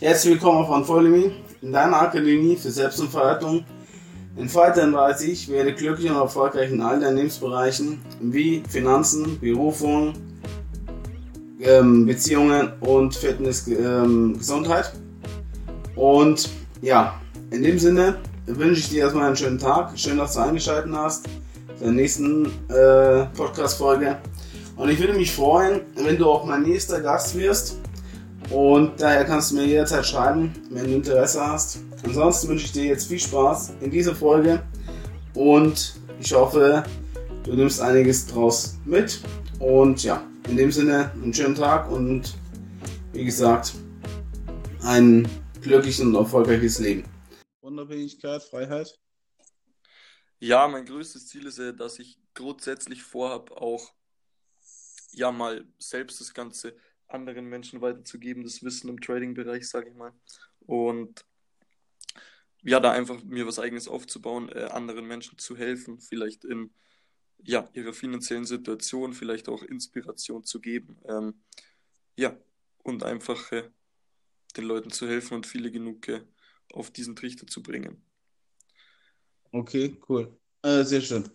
Herzlich willkommen auf Unfollow in deiner Akademie für Selbstentfaltung. In Fighter 30 werde glücklich und erfolgreich in allen Lebensbereichen wie Finanzen, Berufung, ähm, Beziehungen und Fitness, ähm, Gesundheit. Und ja, in dem Sinne wünsche ich dir erstmal einen schönen Tag. Schön, dass du eingeschaltet hast zur nächsten äh, Podcast-Folge. Und ich würde mich freuen, wenn du auch mein nächster Gast wirst. Und daher kannst du mir jederzeit schreiben, wenn du Interesse hast. Ansonsten wünsche ich dir jetzt viel Spaß in dieser Folge und ich hoffe, du nimmst einiges draus mit. Und ja, in dem Sinne, einen schönen Tag und wie gesagt, ein glückliches und erfolgreiches Leben. Unabhängigkeit, Freiheit. Ja, mein größtes Ziel ist ja, dass ich grundsätzlich vorhabe, auch ja mal selbst das Ganze anderen Menschen weiterzugeben, das Wissen im Trading-Bereich, sage ich mal. Und ja, da einfach mir was eigenes aufzubauen, äh, anderen Menschen zu helfen, vielleicht in ja, ihrer finanziellen Situation, vielleicht auch Inspiration zu geben. Ähm, ja, und einfach äh, den Leuten zu helfen und viele genug äh, auf diesen Trichter zu bringen. Okay, cool. Äh, sehr schön.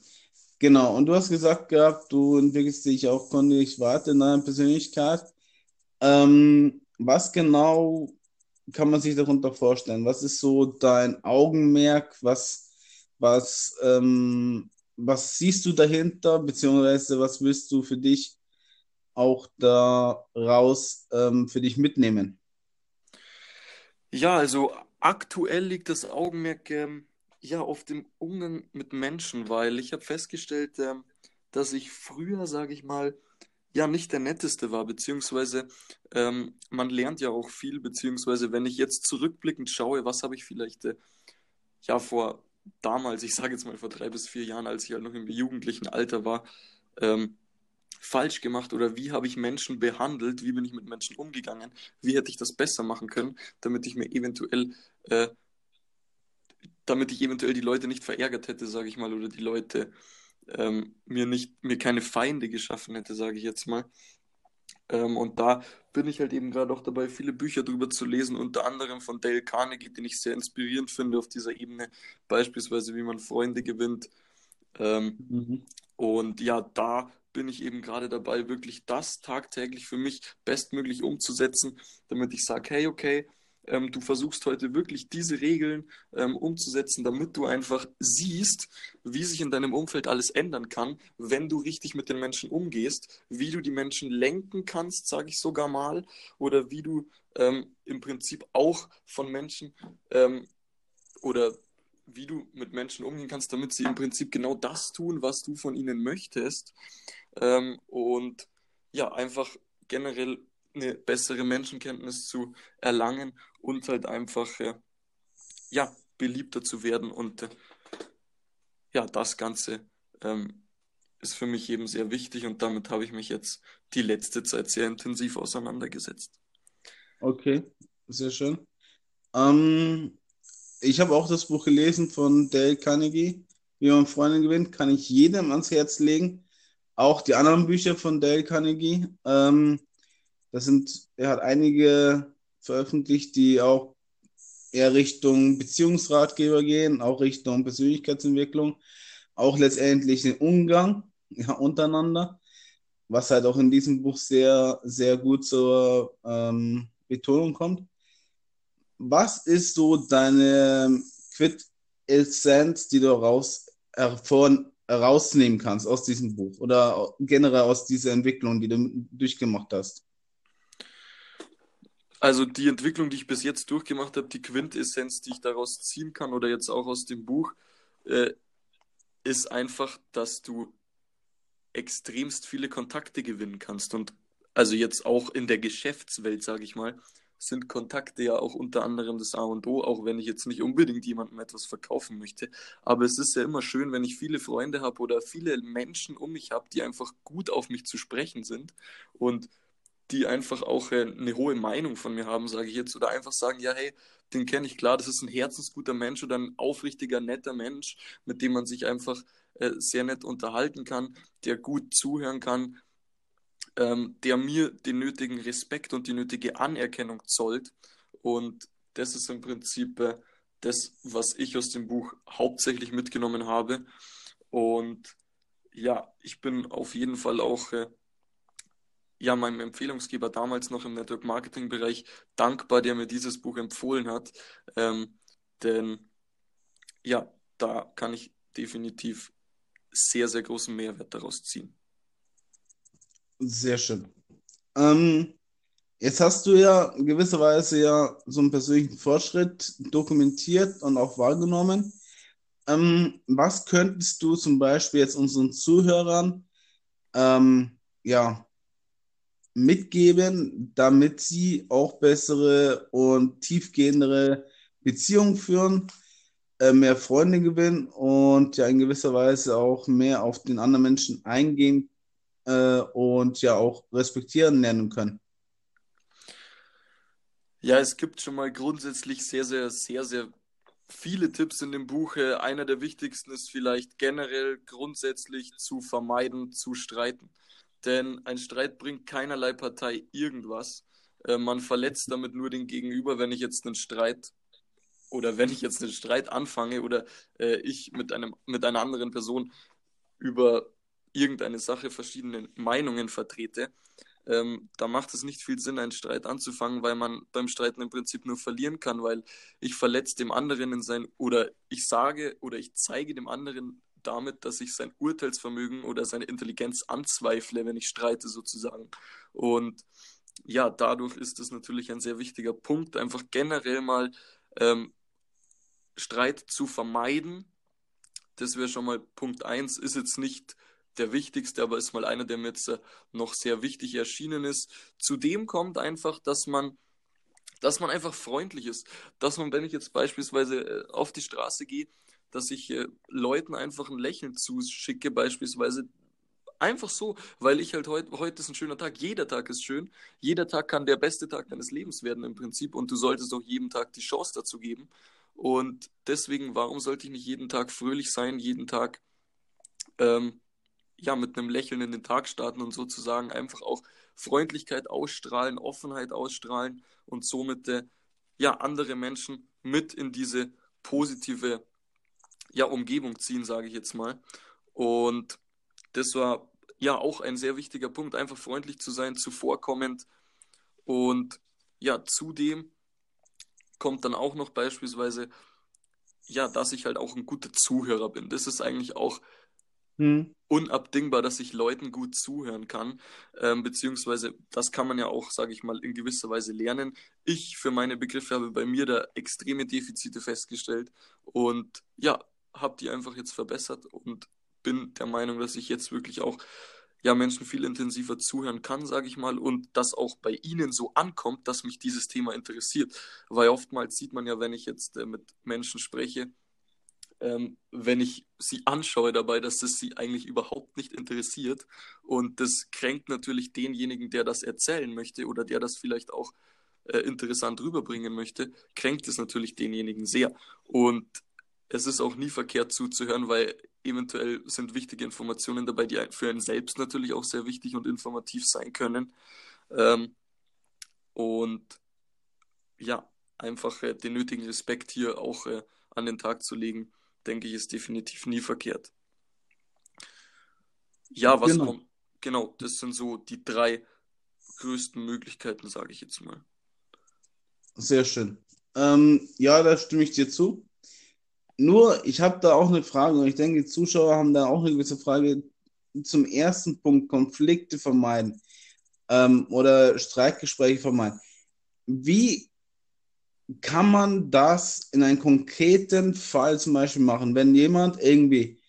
Genau, und du hast gesagt gehabt, du entwickelst dich auch kontinuierlich weiter in deiner Persönlichkeit. Ähm, was genau kann man sich darunter vorstellen? Was ist so dein Augenmerk? Was, was, ähm, was siehst du dahinter? Beziehungsweise was willst du für dich auch daraus ähm, für dich mitnehmen? Ja, also aktuell liegt das Augenmerk ähm, ja auf dem Umgang mit Menschen, weil ich habe festgestellt, ähm, dass ich früher, sage ich mal, ja nicht der netteste war, beziehungsweise ähm, man lernt ja auch viel, beziehungsweise wenn ich jetzt zurückblickend schaue, was habe ich vielleicht äh, ja vor damals, ich sage jetzt mal vor drei bis vier Jahren, als ich halt noch im jugendlichen Alter war, ähm, falsch gemacht oder wie habe ich Menschen behandelt, wie bin ich mit Menschen umgegangen, wie hätte ich das besser machen können, damit ich mir eventuell, äh, damit ich eventuell die Leute nicht verärgert hätte, sage ich mal, oder die Leute ähm, mir nicht, mir keine Feinde geschaffen hätte, sage ich jetzt mal. Ähm, und da bin ich halt eben gerade auch dabei, viele Bücher drüber zu lesen, unter anderem von Dale Carnegie, den ich sehr inspirierend finde auf dieser Ebene, beispielsweise wie man Freunde gewinnt. Ähm, mhm. Und ja, da bin ich eben gerade dabei, wirklich das tagtäglich für mich bestmöglich umzusetzen, damit ich sage, hey, okay, ähm, du versuchst heute wirklich diese Regeln ähm, umzusetzen, damit du einfach siehst, wie sich in deinem Umfeld alles ändern kann, wenn du richtig mit den Menschen umgehst, wie du die Menschen lenken kannst, sage ich sogar mal, oder wie du ähm, im Prinzip auch von Menschen ähm, oder wie du mit Menschen umgehen kannst, damit sie im Prinzip genau das tun, was du von ihnen möchtest. Ähm, und ja, einfach generell eine bessere Menschenkenntnis zu erlangen und halt einfach äh, ja, beliebter zu werden. Und äh, ja, das Ganze ähm, ist für mich eben sehr wichtig und damit habe ich mich jetzt die letzte Zeit sehr intensiv auseinandergesetzt. Okay, sehr schön. Ähm, ich habe auch das Buch gelesen von Dale Carnegie, wie man Freunde gewinnt, kann ich jedem ans Herz legen. Auch die anderen Bücher von Dale Carnegie. Ähm, das sind, er hat einige veröffentlicht, die auch eher Richtung Beziehungsratgeber gehen, auch Richtung Persönlichkeitsentwicklung, auch letztendlich den Umgang ja, untereinander, was halt auch in diesem Buch sehr, sehr gut zur ähm, Betonung kommt. Was ist so deine Quintessenz, die du raus, hervor, rausnehmen kannst aus diesem Buch oder generell aus dieser Entwicklung, die du durchgemacht hast? Also die Entwicklung, die ich bis jetzt durchgemacht habe, die Quintessenz, die ich daraus ziehen kann oder jetzt auch aus dem Buch, äh, ist einfach, dass du extremst viele Kontakte gewinnen kannst. Und also jetzt auch in der Geschäftswelt, sage ich mal, sind Kontakte ja auch unter anderem das A und O, auch wenn ich jetzt nicht unbedingt jemandem etwas verkaufen möchte. Aber es ist ja immer schön, wenn ich viele Freunde habe oder viele Menschen um mich habe, die einfach gut auf mich zu sprechen sind. Und die einfach auch äh, eine hohe Meinung von mir haben, sage ich jetzt, oder einfach sagen, ja, hey, den kenne ich klar, das ist ein herzensguter Mensch oder ein aufrichtiger, netter Mensch, mit dem man sich einfach äh, sehr nett unterhalten kann, der gut zuhören kann, ähm, der mir den nötigen Respekt und die nötige Anerkennung zollt. Und das ist im Prinzip äh, das, was ich aus dem Buch hauptsächlich mitgenommen habe. Und ja, ich bin auf jeden Fall auch äh, ja, meinem Empfehlungsgeber damals noch im Network Marketing Bereich dankbar, der mir dieses Buch empfohlen hat. Ähm, denn ja, da kann ich definitiv sehr, sehr großen Mehrwert daraus ziehen. Sehr schön. Ähm, jetzt hast du ja in gewisser Weise ja so einen persönlichen Fortschritt dokumentiert und auch wahrgenommen. Ähm, was könntest du zum Beispiel jetzt unseren Zuhörern ähm, ja, mitgeben, damit sie auch bessere und tiefgehendere Beziehungen führen, äh, mehr Freunde gewinnen und ja in gewisser Weise auch mehr auf den anderen Menschen eingehen äh, und ja auch respektieren lernen können? Ja, es gibt schon mal grundsätzlich sehr, sehr, sehr, sehr viele Tipps in dem Buch. Einer der wichtigsten ist vielleicht generell grundsätzlich zu vermeiden, zu streiten. Denn ein Streit bringt keinerlei Partei irgendwas. Äh, man verletzt damit nur den Gegenüber, wenn ich jetzt einen Streit oder wenn ich jetzt einen Streit anfange oder äh, ich mit, einem, mit einer anderen Person über irgendeine Sache verschiedene Meinungen vertrete, ähm, da macht es nicht viel Sinn, einen Streit anzufangen, weil man beim Streiten im Prinzip nur verlieren kann, weil ich verletze dem anderen in sein oder ich sage oder ich zeige dem anderen damit, dass ich sein Urteilsvermögen oder seine Intelligenz anzweifle, wenn ich streite sozusagen. Und ja, dadurch ist es natürlich ein sehr wichtiger Punkt, einfach generell mal ähm, Streit zu vermeiden. Das wäre schon mal Punkt 1, ist jetzt nicht der wichtigste, aber ist mal einer, der mir jetzt äh, noch sehr wichtig erschienen ist. Zudem kommt einfach, dass man dass man einfach freundlich ist, dass man, wenn ich jetzt beispielsweise äh, auf die Straße gehe, dass ich äh, Leuten einfach ein Lächeln zuschicke, beispielsweise. Einfach so, weil ich halt heute, heute ist ein schöner Tag, jeder Tag ist schön, jeder Tag kann der beste Tag deines Lebens werden im Prinzip und du solltest auch jedem Tag die Chance dazu geben. Und deswegen, warum sollte ich nicht jeden Tag fröhlich sein, jeden Tag ähm, ja, mit einem Lächeln in den Tag starten und sozusagen einfach auch Freundlichkeit ausstrahlen, Offenheit ausstrahlen und somit äh, ja, andere Menschen mit in diese positive ja, Umgebung ziehen, sage ich jetzt mal. Und das war ja auch ein sehr wichtiger Punkt, einfach freundlich zu sein, zuvorkommend. Und ja, zudem kommt dann auch noch beispielsweise, ja, dass ich halt auch ein guter Zuhörer bin. Das ist eigentlich auch hm. unabdingbar, dass ich Leuten gut zuhören kann. Ähm, beziehungsweise, das kann man ja auch, sage ich mal, in gewisser Weise lernen. Ich für meine Begriffe habe bei mir da extreme Defizite festgestellt. Und ja, habe die einfach jetzt verbessert und bin der Meinung, dass ich jetzt wirklich auch ja, Menschen viel intensiver zuhören kann, sage ich mal, und das auch bei ihnen so ankommt, dass mich dieses Thema interessiert. Weil oftmals sieht man ja, wenn ich jetzt äh, mit Menschen spreche, ähm, wenn ich sie anschaue dabei, dass es sie eigentlich überhaupt nicht interessiert. Und das kränkt natürlich denjenigen, der das erzählen möchte oder der das vielleicht auch äh, interessant rüberbringen möchte, kränkt es natürlich denjenigen sehr. Und es ist auch nie verkehrt zuzuhören, weil eventuell sind wichtige Informationen dabei, die für einen selbst natürlich auch sehr wichtig und informativ sein können. Ähm, und ja, einfach äh, den nötigen Respekt hier auch äh, an den Tag zu legen, denke ich, ist definitiv nie verkehrt. Ja, was genau. Kommt, genau, das sind so die drei größten Möglichkeiten, sage ich jetzt mal. Sehr schön. Ähm, ja, da stimme ich dir zu. Nur, ich habe da auch eine Frage und ich denke, die Zuschauer haben da auch eine gewisse Frage zum ersten Punkt, Konflikte vermeiden ähm, oder Streitgespräche vermeiden. Wie kann man das in einem konkreten Fall zum Beispiel machen, wenn jemand irgendwie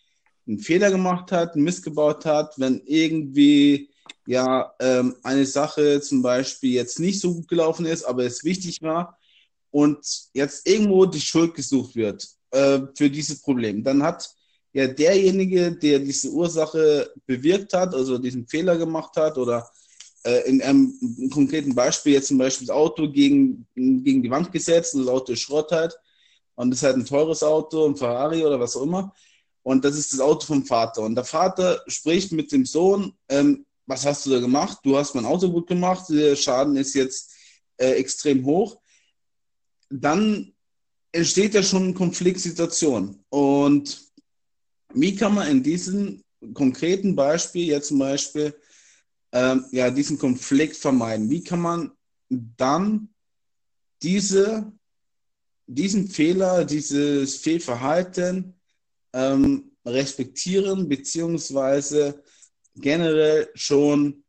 einen Fehler gemacht hat, einen Mist gebaut hat, wenn irgendwie ja ähm, eine Sache zum Beispiel jetzt nicht so gut gelaufen ist, aber es wichtig war und jetzt irgendwo die Schuld gesucht wird äh, für dieses Problem. Dann hat ja derjenige, der diese Ursache bewirkt hat, also diesen Fehler gemacht hat oder äh, in einem konkreten Beispiel jetzt zum Beispiel das Auto gegen, gegen die Wand gesetzt und das Auto ist Schrott halt und das ist halt ein teures Auto, ein Ferrari oder was auch immer und das ist das Auto vom Vater und der Vater spricht mit dem Sohn, ähm, was hast du da gemacht? Du hast mein Auto gut gemacht, der Schaden ist jetzt äh, extrem hoch dann entsteht ja schon eine Konfliktsituation. Und wie kann man in diesem konkreten Beispiel jetzt zum Beispiel ähm, ja, diesen Konflikt vermeiden? Wie kann man dann diese, diesen Fehler, dieses Fehlverhalten ähm, respektieren, beziehungsweise generell schon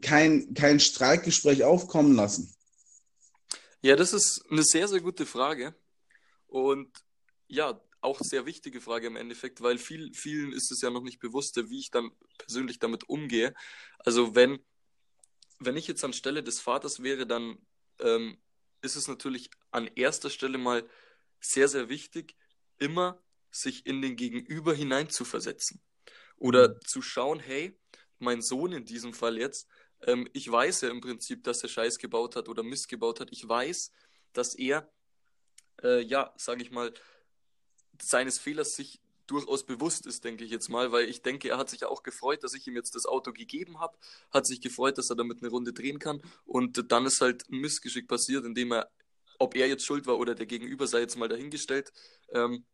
kein, kein Streitgespräch aufkommen lassen? Ja, das ist eine sehr, sehr gute Frage. Und ja, auch sehr wichtige Frage im Endeffekt, weil viel, vielen ist es ja noch nicht bewusst, wie ich dann persönlich damit umgehe. Also wenn, wenn ich jetzt anstelle des Vaters wäre, dann ähm, ist es natürlich an erster Stelle mal sehr, sehr wichtig, immer sich in den Gegenüber hineinzuversetzen. Oder mhm. zu schauen, hey, mein Sohn in diesem Fall jetzt, ähm, ich weiß ja im Prinzip, dass er Scheiß gebaut hat oder Mist gebaut hat. Ich weiß, dass er, äh, ja, sage ich mal, seines Fehlers sich durchaus bewusst ist, denke ich jetzt mal, weil ich denke, er hat sich auch gefreut, dass ich ihm jetzt das Auto gegeben habe, hat sich gefreut, dass er damit eine Runde drehen kann und dann ist halt ein Missgeschick passiert, indem er, ob er jetzt schuld war oder der Gegenüber sei jetzt mal dahingestellt. Ähm,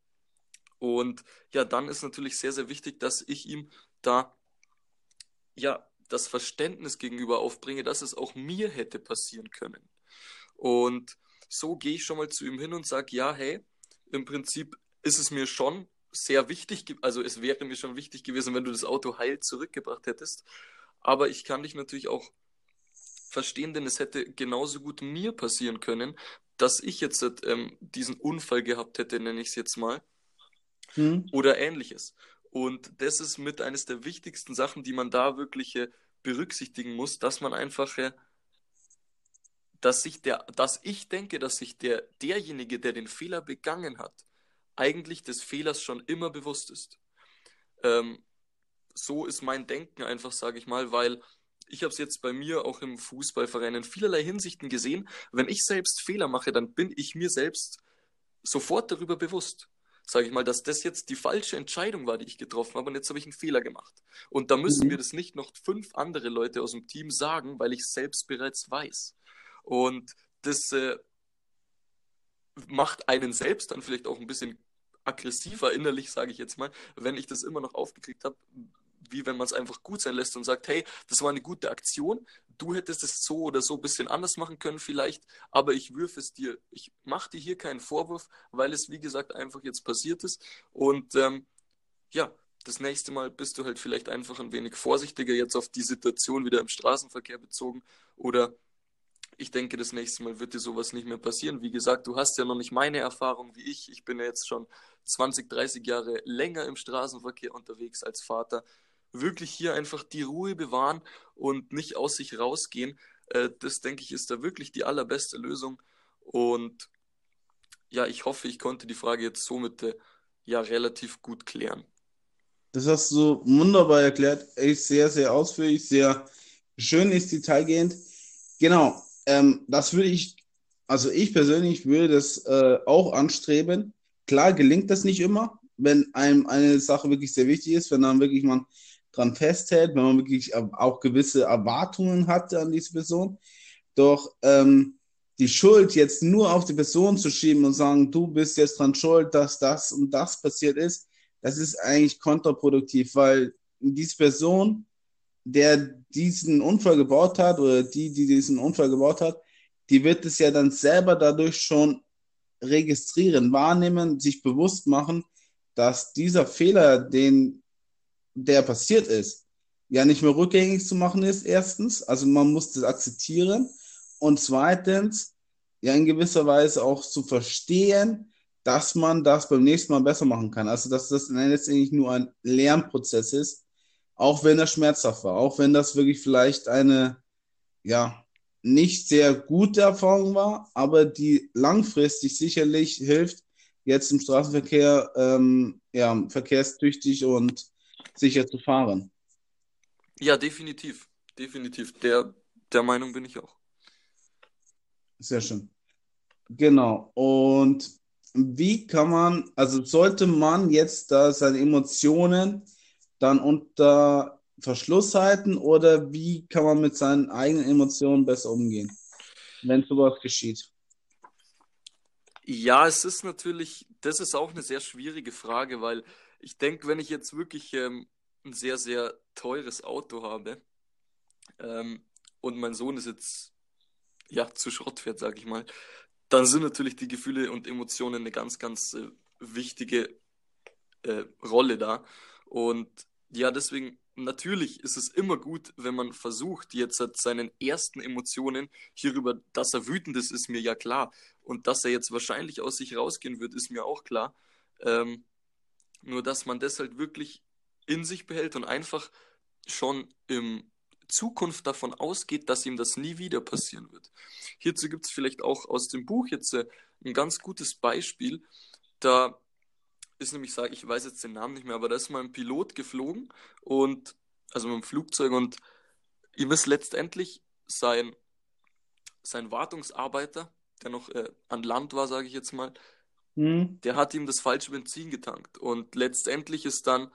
und ja, dann ist natürlich sehr, sehr wichtig, dass ich ihm da ja das Verständnis gegenüber aufbringe, dass es auch mir hätte passieren können. Und so gehe ich schon mal zu ihm hin und sage, ja, hey, im Prinzip ist es mir schon sehr wichtig, also es wäre mir schon wichtig gewesen, wenn du das Auto heil zurückgebracht hättest. Aber ich kann dich natürlich auch verstehen, denn es hätte genauso gut mir passieren können, dass ich jetzt ähm, diesen Unfall gehabt hätte, nenne ich es jetzt mal, hm. oder ähnliches. Und das ist mit eines der wichtigsten Sachen, die man da wirklich äh, berücksichtigen muss, dass man einfach, äh, dass sich der, dass ich denke, dass sich der, derjenige, der den Fehler begangen hat, eigentlich des Fehlers schon immer bewusst ist. Ähm, so ist mein Denken einfach, sage ich mal, weil ich habe es jetzt bei mir auch im Fußballverein in vielerlei Hinsichten gesehen. Wenn ich selbst Fehler mache, dann bin ich mir selbst sofort darüber bewusst sage ich mal, dass das jetzt die falsche Entscheidung war, die ich getroffen habe und jetzt habe ich einen Fehler gemacht. Und da müssen mhm. mir das nicht noch fünf andere Leute aus dem Team sagen, weil ich es selbst bereits weiß. Und das äh, macht einen selbst dann vielleicht auch ein bisschen aggressiver innerlich, sage ich jetzt mal, wenn ich das immer noch aufgekriegt habe, wie wenn man es einfach gut sein lässt und sagt, hey, das war eine gute Aktion, du hättest es so oder so ein bisschen anders machen können vielleicht, aber ich würfe es dir, ich mache dir hier keinen Vorwurf, weil es wie gesagt einfach jetzt passiert ist und ähm, ja, das nächste Mal bist du halt vielleicht einfach ein wenig vorsichtiger jetzt auf die Situation wieder im Straßenverkehr bezogen oder ich denke, das nächste Mal wird dir sowas nicht mehr passieren. Wie gesagt, du hast ja noch nicht meine Erfahrung wie ich. Ich bin ja jetzt schon 20, 30 Jahre länger im Straßenverkehr unterwegs als Vater wirklich hier einfach die Ruhe bewahren und nicht aus sich rausgehen. Äh, das, denke ich, ist da wirklich die allerbeste Lösung. Und ja, ich hoffe, ich konnte die Frage jetzt somit äh, ja relativ gut klären. Das hast du wunderbar erklärt. Echt sehr, sehr ausführlich, sehr schön ist detailgehend. Genau, ähm, das würde ich, also ich persönlich würde das äh, auch anstreben. Klar gelingt das nicht immer, wenn einem eine Sache wirklich sehr wichtig ist, wenn dann wirklich man dran festhält, wenn man wirklich auch gewisse Erwartungen hat an diese Person. Doch ähm, die Schuld jetzt nur auf die Person zu schieben und sagen, du bist jetzt dran schuld, dass das und das passiert ist, das ist eigentlich kontraproduktiv, weil diese Person, der diesen Unfall gebaut hat oder die, die diesen Unfall gebaut hat, die wird es ja dann selber dadurch schon registrieren, wahrnehmen, sich bewusst machen, dass dieser Fehler, den der passiert ist, ja nicht mehr rückgängig zu machen ist, erstens. Also man muss das akzeptieren. Und zweitens, ja in gewisser Weise auch zu verstehen, dass man das beim nächsten Mal besser machen kann. Also dass das letztendlich nur ein Lernprozess ist, auch wenn das schmerzhaft war, auch wenn das wirklich vielleicht eine, ja, nicht sehr gute Erfahrung war, aber die langfristig sicherlich hilft, jetzt im Straßenverkehr ähm, ja, verkehrstüchtig und sicher zu fahren. Ja, definitiv. Definitiv. Der, der Meinung bin ich auch. Sehr schön. Genau. Und wie kann man, also sollte man jetzt da seine Emotionen dann unter Verschluss halten oder wie kann man mit seinen eigenen Emotionen besser umgehen, wenn sowas geschieht? Ja, es ist natürlich, das ist auch eine sehr schwierige Frage, weil ich denke, wenn ich jetzt wirklich ähm, ein sehr, sehr teures Auto habe ähm, und mein Sohn ist jetzt ja zu Schrott fährt, sage ich mal, dann sind natürlich die Gefühle und Emotionen eine ganz, ganz äh, wichtige äh, Rolle da. Und ja, deswegen, natürlich ist es immer gut, wenn man versucht, jetzt seinen ersten Emotionen hierüber, dass er wütend ist, ist mir ja klar. Und dass er jetzt wahrscheinlich aus sich rausgehen wird, ist mir auch klar. Ähm, nur, dass man das halt wirklich in sich behält und einfach schon im Zukunft davon ausgeht, dass ihm das nie wieder passieren wird. Hierzu gibt es vielleicht auch aus dem Buch jetzt äh, ein ganz gutes Beispiel. Da ist nämlich, sage ich weiß jetzt den Namen nicht mehr, aber da ist mal ein Pilot geflogen und also mit dem Flugzeug und ihm ist letztendlich sein, sein Wartungsarbeiter, der noch äh, an Land war, sage ich jetzt mal, mhm. der hat ihm das falsche Benzin getankt und letztendlich ist dann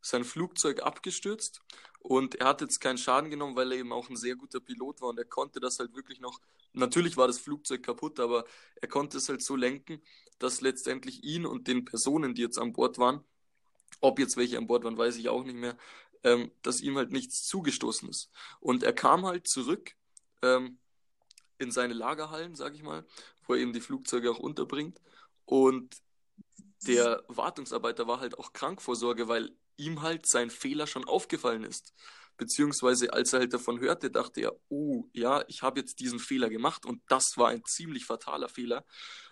sein Flugzeug abgestürzt und er hat jetzt keinen Schaden genommen, weil er eben auch ein sehr guter Pilot war und er konnte das halt wirklich noch. Natürlich war das Flugzeug kaputt, aber er konnte es halt so lenken, dass letztendlich ihn und den Personen, die jetzt an Bord waren, ob jetzt welche an Bord waren, weiß ich auch nicht mehr, ähm, dass ihm halt nichts zugestoßen ist. Und er kam halt zurück ähm, in seine Lagerhallen, sag ich mal, wo er eben die Flugzeuge auch unterbringt. Und der Wartungsarbeiter war halt auch Krankvorsorge, weil ihm halt sein Fehler schon aufgefallen ist. Beziehungsweise als er halt davon hörte, dachte er, oh ja, ich habe jetzt diesen Fehler gemacht und das war ein ziemlich fataler Fehler.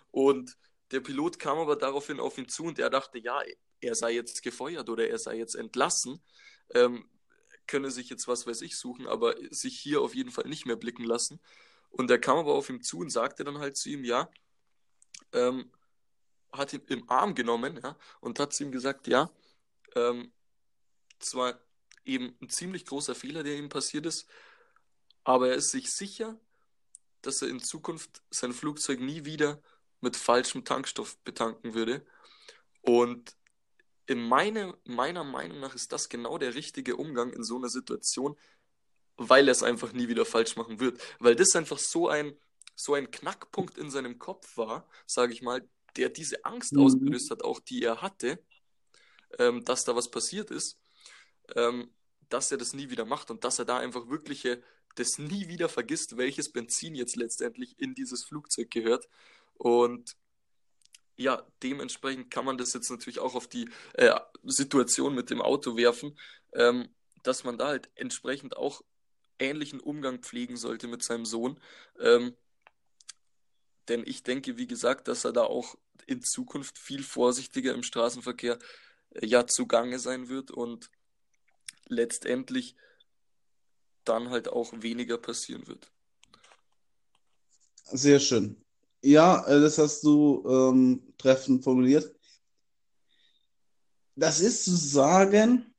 Und der Pilot kam aber daraufhin auf ihn zu und er dachte, ja, er sei jetzt gefeuert oder er sei jetzt entlassen, ähm, könne sich jetzt was weiß ich suchen, aber sich hier auf jeden Fall nicht mehr blicken lassen. Und er kam aber auf ihn zu und sagte dann halt zu ihm, ja, ähm, hat ihn im Arm genommen ja, und hat zu ihm gesagt, ja, ähm, zwar eben ein ziemlich großer Fehler, der ihm passiert ist, aber er ist sich sicher, dass er in Zukunft sein Flugzeug nie wieder mit falschem Tankstoff betanken würde. Und in meine, meiner Meinung nach ist das genau der richtige Umgang in so einer Situation, weil er es einfach nie wieder falsch machen wird. Weil das einfach so ein, so ein Knackpunkt in seinem Kopf war, sage ich mal, der diese Angst mhm. ausgelöst hat, auch die er hatte, ähm, dass da was passiert ist, ähm, dass er das nie wieder macht und dass er da einfach wirklich das nie wieder vergisst, welches Benzin jetzt letztendlich in dieses Flugzeug gehört. Und ja, dementsprechend kann man das jetzt natürlich auch auf die äh, Situation mit dem Auto werfen, ähm, dass man da halt entsprechend auch ähnlichen Umgang pflegen sollte mit seinem Sohn. Ähm, denn ich denke, wie gesagt, dass er da auch in Zukunft viel vorsichtiger im Straßenverkehr ja zugange sein wird und letztendlich dann halt auch weniger passieren wird. Sehr schön. Ja, äh, das hast du ähm, treffend formuliert. Das ist zu sagen,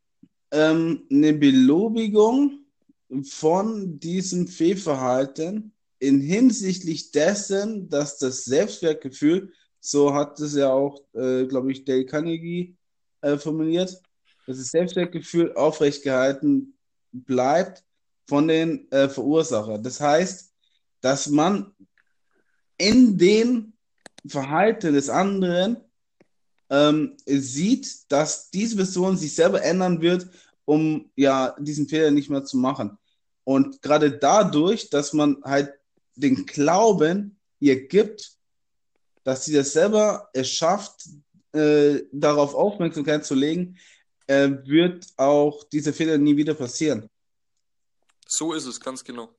ähm, eine Belobigung von diesem Fehlverhalten in hinsichtlich dessen, dass das Selbstwertgefühl, so hat es ja auch, äh, glaube ich, Dale Carnegie äh, formuliert, dass das Selbstwertgefühl aufrecht gehalten bleibt von den äh, Verursacher. Das heißt, dass man in dem Verhalten des anderen ähm, sieht, dass diese Person sich selber ändern wird, um ja diesen Fehler nicht mehr zu machen. Und gerade dadurch, dass man halt den Glauben ihr gibt, dass sie das selber es schafft, äh, darauf Aufmerksamkeit zu legen, äh, wird auch diese Fehler nie wieder passieren. So ist es, ganz genau.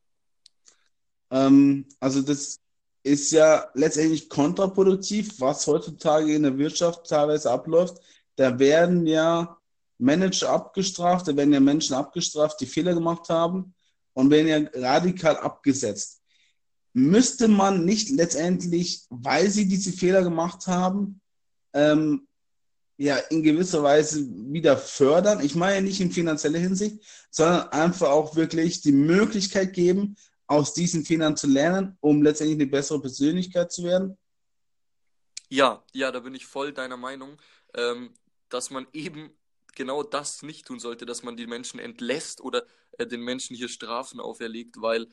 Ähm, also das ist ja letztendlich kontraproduktiv, was heutzutage in der Wirtschaft teilweise abläuft. Da werden ja Manager abgestraft, da werden ja Menschen abgestraft, die Fehler gemacht haben und werden ja radikal abgesetzt. Müsste man nicht letztendlich, weil sie diese Fehler gemacht haben, ähm, ja, in gewisser Weise wieder fördern. Ich meine nicht in finanzieller Hinsicht, sondern einfach auch wirklich die Möglichkeit geben, aus diesen Fehlern zu lernen, um letztendlich eine bessere Persönlichkeit zu werden? Ja, ja, da bin ich voll deiner Meinung, ähm, dass man eben genau das nicht tun sollte, dass man die Menschen entlässt oder äh, den Menschen hier Strafen auferlegt, weil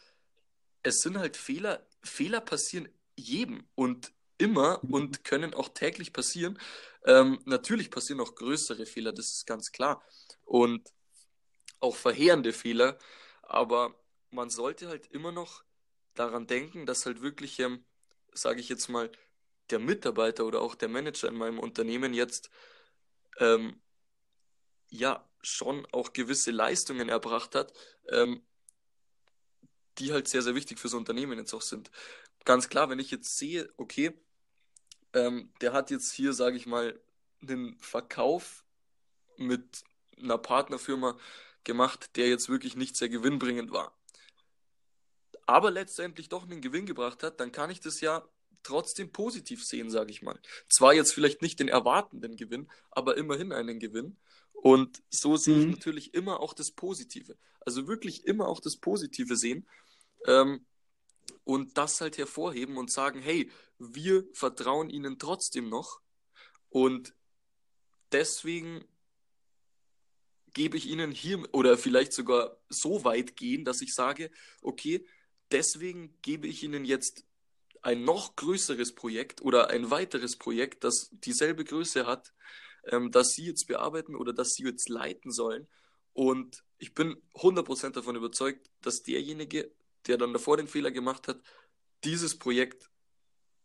es sind halt Fehler, Fehler passieren jedem und immer und können auch täglich passieren. Ähm, natürlich passieren auch größere Fehler, das ist ganz klar. Und auch verheerende Fehler. Aber man sollte halt immer noch daran denken, dass halt wirklich, ähm, sage ich jetzt mal, der Mitarbeiter oder auch der Manager in meinem Unternehmen jetzt ähm, ja schon auch gewisse Leistungen erbracht hat, ähm, die halt sehr, sehr wichtig fürs Unternehmen jetzt auch sind. Ganz klar, wenn ich jetzt sehe, okay, ähm, der hat jetzt hier, sage ich mal, einen Verkauf mit einer Partnerfirma gemacht, der jetzt wirklich nicht sehr gewinnbringend war. Aber letztendlich doch einen Gewinn gebracht hat, dann kann ich das ja trotzdem positiv sehen, sage ich mal. Zwar jetzt vielleicht nicht den erwartenden Gewinn, aber immerhin einen Gewinn. Und so sehe ich mhm. natürlich immer auch das Positive. Also wirklich immer auch das Positive sehen. Ähm, und das halt hervorheben und sagen, hey, wir vertrauen ihnen trotzdem noch. Und deswegen gebe ich ihnen hier oder vielleicht sogar so weit gehen, dass ich sage, okay, deswegen gebe ich ihnen jetzt ein noch größeres Projekt oder ein weiteres Projekt, das dieselbe Größe hat, ähm, das sie jetzt bearbeiten oder das sie jetzt leiten sollen. Und ich bin 100% davon überzeugt, dass derjenige, der dann davor den Fehler gemacht hat, dieses Projekt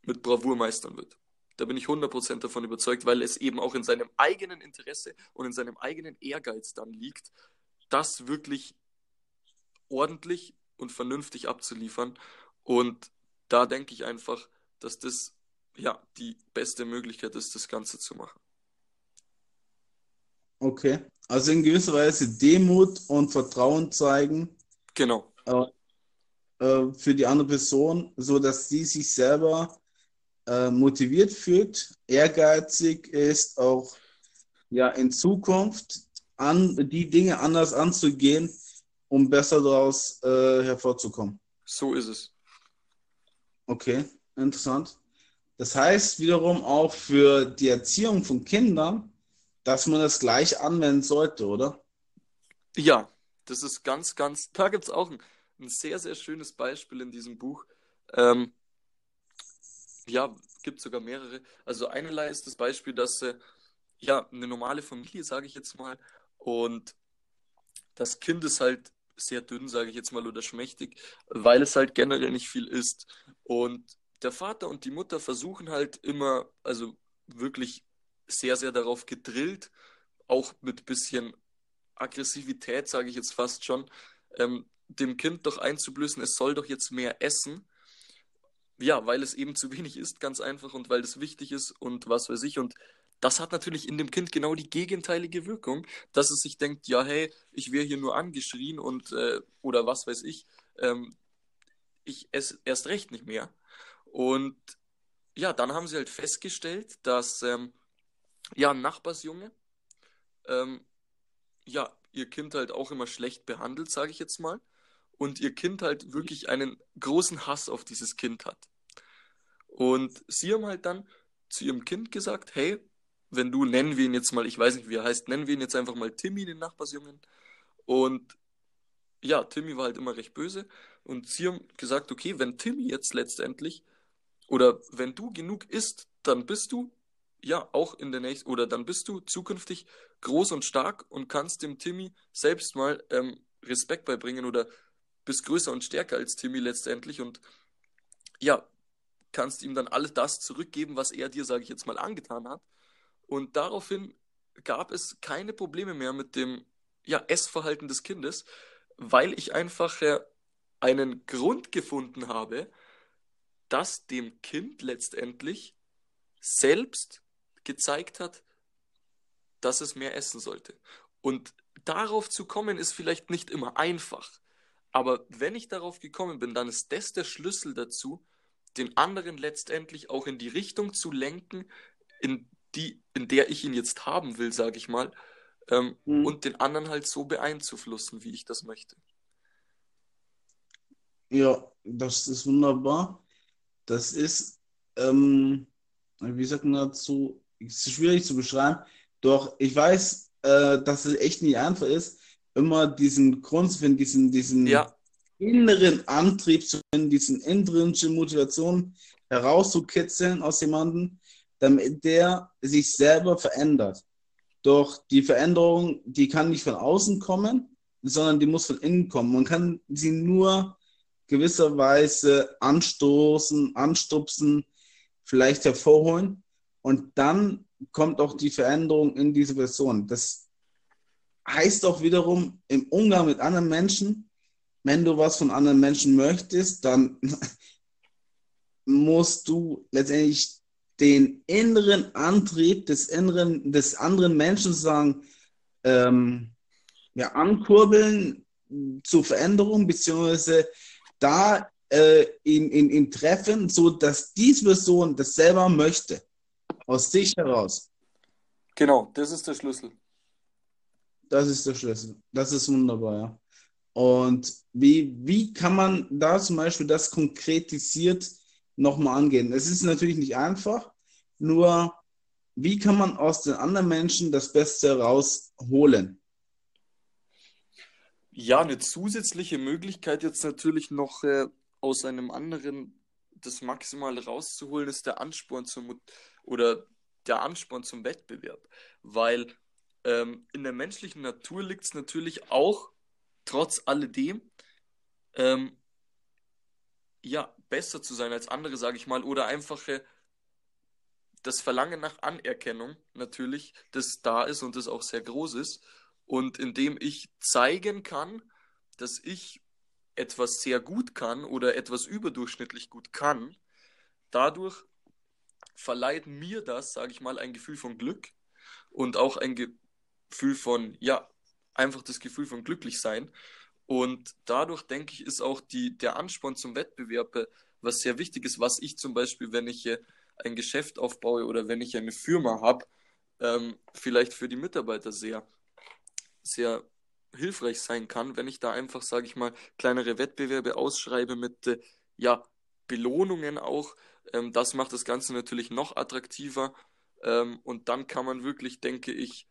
mit Bravour meistern wird. Da bin ich 100% davon überzeugt, weil es eben auch in seinem eigenen Interesse und in seinem eigenen Ehrgeiz dann liegt, das wirklich ordentlich und vernünftig abzuliefern. Und da denke ich einfach, dass das ja die beste Möglichkeit ist, das Ganze zu machen. Okay, also in gewisser Weise Demut und Vertrauen zeigen. Genau. Äh, äh, für die andere Person, so dass sie sich selber äh, motiviert fühlt, ehrgeizig ist, auch ja in Zukunft an die Dinge anders anzugehen, um besser daraus äh, hervorzukommen. So ist es. Okay, interessant. Das heißt wiederum auch für die Erziehung von Kindern, dass man das gleich anwenden sollte, oder? Ja, das ist ganz, ganz. Da gibt es auch ein, ein, sehr, sehr schönes Beispiel in diesem Buch. Ähm, ja, gibt sogar mehrere. Also einerlei ist das Beispiel, dass äh, ja eine normale Familie, sage ich jetzt mal, und das Kind ist halt sehr dünn, sage ich jetzt mal, oder schmächtig, weil es halt generell nicht viel isst. Und der Vater und die Mutter versuchen halt immer, also wirklich sehr, sehr darauf gedrillt, auch mit bisschen Aggressivität, sage ich jetzt fast schon, ähm, dem Kind doch einzublößen, es soll doch jetzt mehr essen. Ja, weil es eben zu wenig ist, ganz einfach, und weil das wichtig ist und was weiß ich. Und das hat natürlich in dem Kind genau die gegenteilige Wirkung, dass es sich denkt, ja, hey, ich wäre hier nur angeschrien und äh, oder was weiß ich, ähm, ich esse erst recht nicht mehr. Und ja, dann haben sie halt festgestellt, dass ähm, ja, ein Nachbarsjunge, ähm, ja, ihr Kind halt auch immer schlecht behandelt, sage ich jetzt mal, und ihr Kind halt wirklich einen großen Hass auf dieses Kind hat. Und sie haben halt dann zu ihrem Kind gesagt, hey, wenn du, nennen wir ihn jetzt mal, ich weiß nicht, wie er heißt, nennen wir ihn jetzt einfach mal Timmy, den Nachbarsjungen. Und ja, Timmy war halt immer recht böse. Und sie haben gesagt, okay, wenn Timmy jetzt letztendlich, oder wenn du genug isst, dann bist du, ja, auch in der nächsten, oder dann bist du zukünftig groß und stark und kannst dem Timmy selbst mal ähm, Respekt beibringen oder bist größer und stärker als Timmy letztendlich und ja, kannst ihm dann alles das zurückgeben, was er dir, sage ich jetzt mal, angetan hat. Und daraufhin gab es keine Probleme mehr mit dem ja, Essverhalten des Kindes, weil ich einfach äh, einen Grund gefunden habe, dass dem Kind letztendlich selbst gezeigt hat, dass es mehr essen sollte. Und darauf zu kommen, ist vielleicht nicht immer einfach. Aber wenn ich darauf gekommen bin, dann ist das der Schlüssel dazu, den anderen letztendlich auch in die Richtung zu lenken, in die, in der ich ihn jetzt haben will, sage ich mal, ähm, mhm. und den anderen halt so beeinflussen, wie ich das möchte. Ja, das ist wunderbar. Das ist, ähm, wie sagt man dazu, ist schwierig zu beschreiben, doch ich weiß, äh, dass es echt nicht einfach ist, immer diesen Grund zu finden, diesen, diesen ja. inneren Antrieb zu finden, diesen intrinsischen Motivation, herauszukitzeln aus jemandem, damit der sich selber verändert. Doch die Veränderung, die kann nicht von außen kommen, sondern die muss von innen kommen. Man kann sie nur gewisserweise anstoßen, anstupsen, vielleicht hervorholen und dann kommt auch die Veränderung in diese Person. Das heißt auch wiederum im Umgang mit anderen Menschen, wenn du was von anderen Menschen möchtest, dann musst du letztendlich den inneren Antrieb des inneren des anderen Menschen sagen, ähm, ja, ankurbeln zur Veränderung, beziehungsweise da äh, ihn, ihn, ihn treffen, so dass diese Person das selber möchte, aus sich heraus. Genau, das ist der Schlüssel. Das ist der Schlüssel. Das ist wunderbar, ja. Und wie, wie kann man da zum Beispiel das konkretisiert nochmal angehen? Es ist natürlich nicht einfach, nur wie kann man aus den anderen Menschen das Beste rausholen? Ja, eine zusätzliche Möglichkeit jetzt natürlich noch äh, aus einem anderen das Maximale rauszuholen, ist der Ansporn zum oder der Ansporn zum Wettbewerb. Weil ähm, in der menschlichen Natur liegt es natürlich auch, trotz alledem, ähm, ja, besser zu sein als andere, sage ich mal, oder einfache das Verlangen nach Anerkennung natürlich, das da ist und das auch sehr groß ist. Und indem ich zeigen kann, dass ich etwas sehr gut kann oder etwas überdurchschnittlich gut kann, dadurch verleiht mir das, sage ich mal, ein Gefühl von Glück und auch ein Gefühl von, ja, einfach das Gefühl von glücklich sein. Und dadurch, denke ich, ist auch die, der Ansporn zum Wettbewerb äh, was sehr wichtig ist, was ich zum Beispiel, wenn ich ein Geschäft aufbaue oder wenn ich eine Firma habe, ähm, vielleicht für die Mitarbeiter sehr, sehr hilfreich sein kann, wenn ich da einfach, sage ich mal, kleinere Wettbewerbe ausschreibe mit äh, ja, Belohnungen auch. Ähm, das macht das Ganze natürlich noch attraktiver. Ähm, und dann kann man wirklich, denke ich,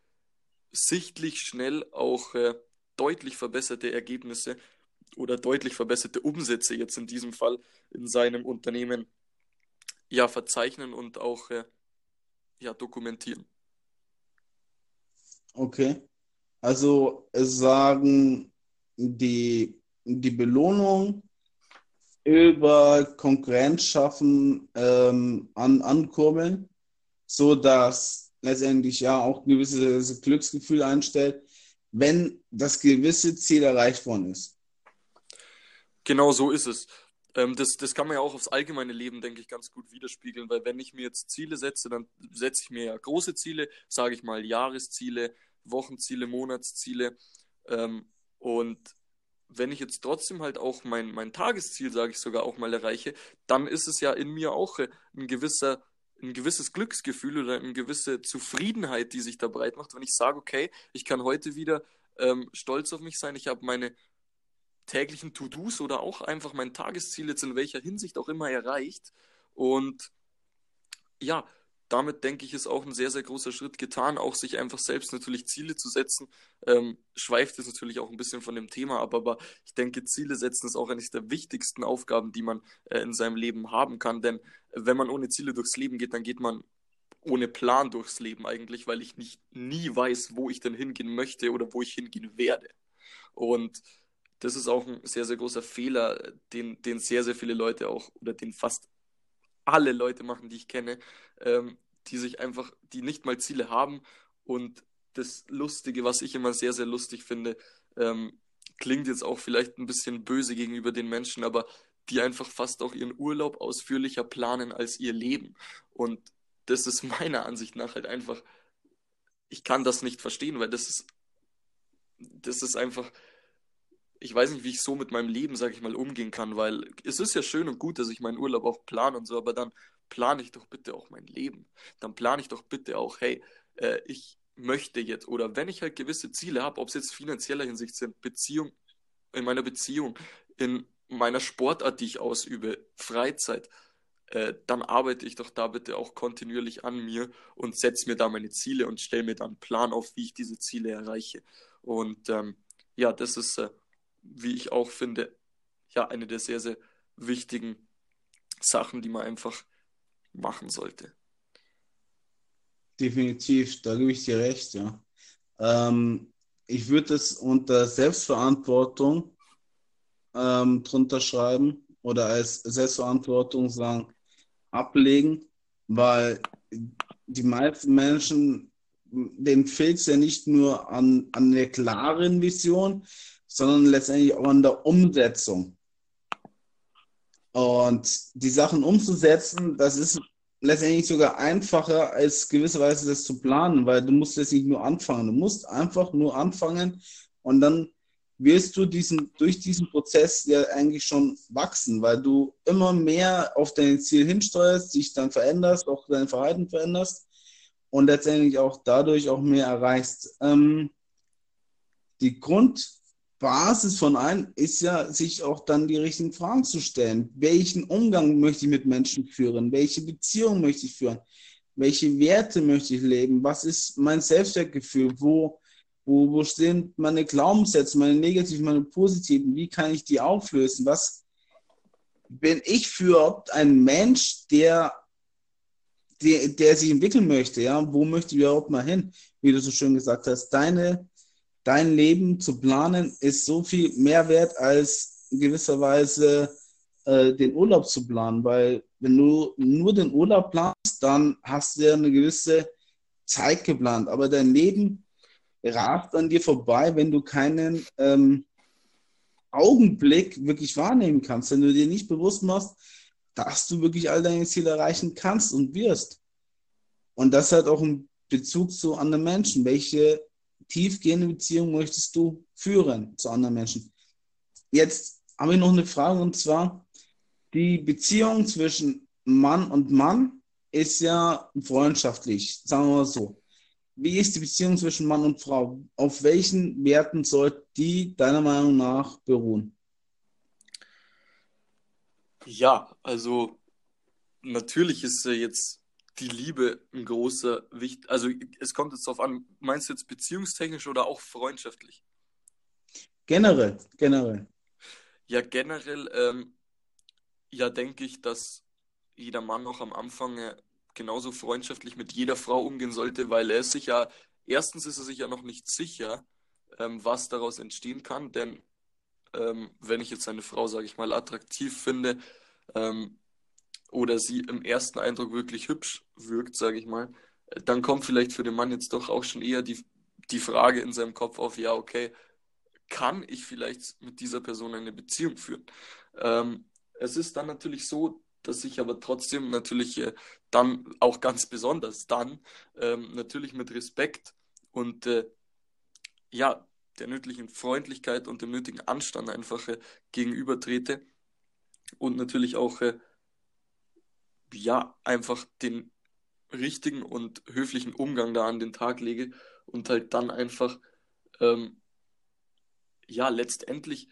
sichtlich schnell auch äh, deutlich verbesserte Ergebnisse oder deutlich verbesserte Umsätze jetzt in diesem Fall in seinem Unternehmen ja verzeichnen und auch äh, ja dokumentieren. Okay. Also sagen die, die Belohnung über Konkurrenz schaffen ähm, an, ankurbeln, so dass letztendlich ja auch ein gewisses Glücksgefühl einstellt, wenn das gewisse Ziel erreicht worden ist. Genau so ist es. Ähm, das, das kann man ja auch aufs allgemeine Leben, denke ich, ganz gut widerspiegeln, weil wenn ich mir jetzt Ziele setze, dann setze ich mir ja große Ziele, sage ich mal Jahresziele, Wochenziele, Monatsziele. Ähm, und wenn ich jetzt trotzdem halt auch mein, mein Tagesziel, sage ich sogar, auch mal erreiche, dann ist es ja in mir auch äh, ein gewisser ein gewisses Glücksgefühl oder eine gewisse Zufriedenheit, die sich da breit macht, wenn ich sage, okay, ich kann heute wieder ähm, stolz auf mich sein, ich habe meine täglichen To-Dos oder auch einfach mein Tagesziel jetzt in welcher Hinsicht auch immer erreicht. Und ja, damit denke ich, ist auch ein sehr, sehr großer Schritt getan, auch sich einfach selbst natürlich Ziele zu setzen. Ähm, schweift es natürlich auch ein bisschen von dem Thema ab, aber ich denke, Ziele setzen ist auch eines der wichtigsten Aufgaben, die man äh, in seinem Leben haben kann. Denn wenn man ohne Ziele durchs Leben geht, dann geht man ohne Plan durchs Leben eigentlich, weil ich nicht nie weiß, wo ich denn hingehen möchte oder wo ich hingehen werde. Und das ist auch ein sehr, sehr großer Fehler, den, den sehr, sehr viele Leute auch oder den fast alle Leute machen, die ich kenne, ähm, die sich einfach, die nicht mal Ziele haben. Und das Lustige, was ich immer sehr, sehr lustig finde, ähm, klingt jetzt auch vielleicht ein bisschen böse gegenüber den Menschen, aber die einfach fast auch ihren Urlaub ausführlicher planen als ihr Leben. Und das ist meiner Ansicht nach halt einfach, ich kann das nicht verstehen, weil das ist, das ist einfach, ich weiß nicht, wie ich so mit meinem Leben, sag ich mal, umgehen kann, weil es ist ja schön und gut, dass ich meinen Urlaub auch plane und so, aber dann plane ich doch bitte auch mein Leben. Dann plane ich doch bitte auch, hey, äh, ich möchte jetzt, oder wenn ich halt gewisse Ziele habe, ob es jetzt finanzieller Hinsicht sind, Beziehung, in meiner Beziehung, in meiner Sportart, die ich ausübe, Freizeit, äh, dann arbeite ich doch da bitte auch kontinuierlich an mir und setze mir da meine Ziele und stelle mir dann einen Plan auf, wie ich diese Ziele erreiche. Und ähm, ja, das ist äh, wie ich auch finde, ja, eine der sehr, sehr wichtigen Sachen, die man einfach machen sollte. Definitiv, da gebe ich dir recht, ja. Ähm, ich würde es unter Selbstverantwortung ähm, drunter schreiben oder als Selbstverantwortung sagen, ablegen, weil die meisten Menschen, denen fehlt es ja nicht nur an, an der klaren Vision, sondern letztendlich auch an der Umsetzung. Und die Sachen umzusetzen, das ist letztendlich sogar einfacher, als gewisserweise das zu planen, weil du musst jetzt nicht nur anfangen. Du musst einfach nur anfangen und dann wirst du diesen, durch diesen Prozess ja eigentlich schon wachsen, weil du immer mehr auf dein Ziel hinsteuerst, dich dann veränderst, auch dein Verhalten veränderst und letztendlich auch dadurch auch mehr erreichst. Ähm, die Grundbasis von allen ist ja, sich auch dann die richtigen Fragen zu stellen. Welchen Umgang möchte ich mit Menschen führen? Welche Beziehung möchte ich führen? Welche Werte möchte ich leben? Was ist mein Selbstwertgefühl? Wo wo, wo stehen meine Glaubenssätze, meine negativen, meine positiven? Wie kann ich die auflösen? Was bin ich für ein Mensch, der, der, der sich entwickeln möchte? Ja, wo möchte ich überhaupt mal hin? Wie du so schön gesagt hast, deine, dein Leben zu planen ist so viel mehr wert als in gewisser Weise äh, den Urlaub zu planen, weil wenn du nur den Urlaub planst, dann hast du ja eine gewisse Zeit geplant, aber dein Leben rast an dir vorbei, wenn du keinen ähm, Augenblick wirklich wahrnehmen kannst, wenn du dir nicht bewusst machst, dass du wirklich all deine Ziele erreichen kannst und wirst. Und das hat auch einen Bezug zu anderen Menschen. Welche tiefgehende Beziehung möchtest du führen zu anderen Menschen? Jetzt habe ich noch eine Frage und zwar, die Beziehung zwischen Mann und Mann ist ja freundschaftlich, sagen wir mal so wie ist die Beziehung zwischen Mann und Frau? Auf welchen Werten sollte die deiner Meinung nach beruhen? Ja, also natürlich ist jetzt die Liebe ein großer Wicht. Also es kommt jetzt darauf an, meinst du jetzt beziehungstechnisch oder auch freundschaftlich? Generell, generell. Ja, generell, ähm, ja, denke ich, dass jeder Mann auch am Anfang äh, genauso freundschaftlich mit jeder Frau umgehen sollte, weil er ist sich ja, erstens ist er sich ja noch nicht sicher, ähm, was daraus entstehen kann, denn ähm, wenn ich jetzt eine Frau, sage ich mal, attraktiv finde ähm, oder sie im ersten Eindruck wirklich hübsch wirkt, sage ich mal, dann kommt vielleicht für den Mann jetzt doch auch schon eher die, die Frage in seinem Kopf auf, ja, okay, kann ich vielleicht mit dieser Person eine Beziehung führen? Ähm, es ist dann natürlich so, dass ich aber trotzdem natürlich äh, dann auch ganz besonders dann ähm, natürlich mit Respekt und äh, ja, der nötigen Freundlichkeit und dem nötigen Anstand einfach äh, gegenüber trete und natürlich auch äh, ja, einfach den richtigen und höflichen Umgang da an den Tag lege und halt dann einfach ähm, ja, letztendlich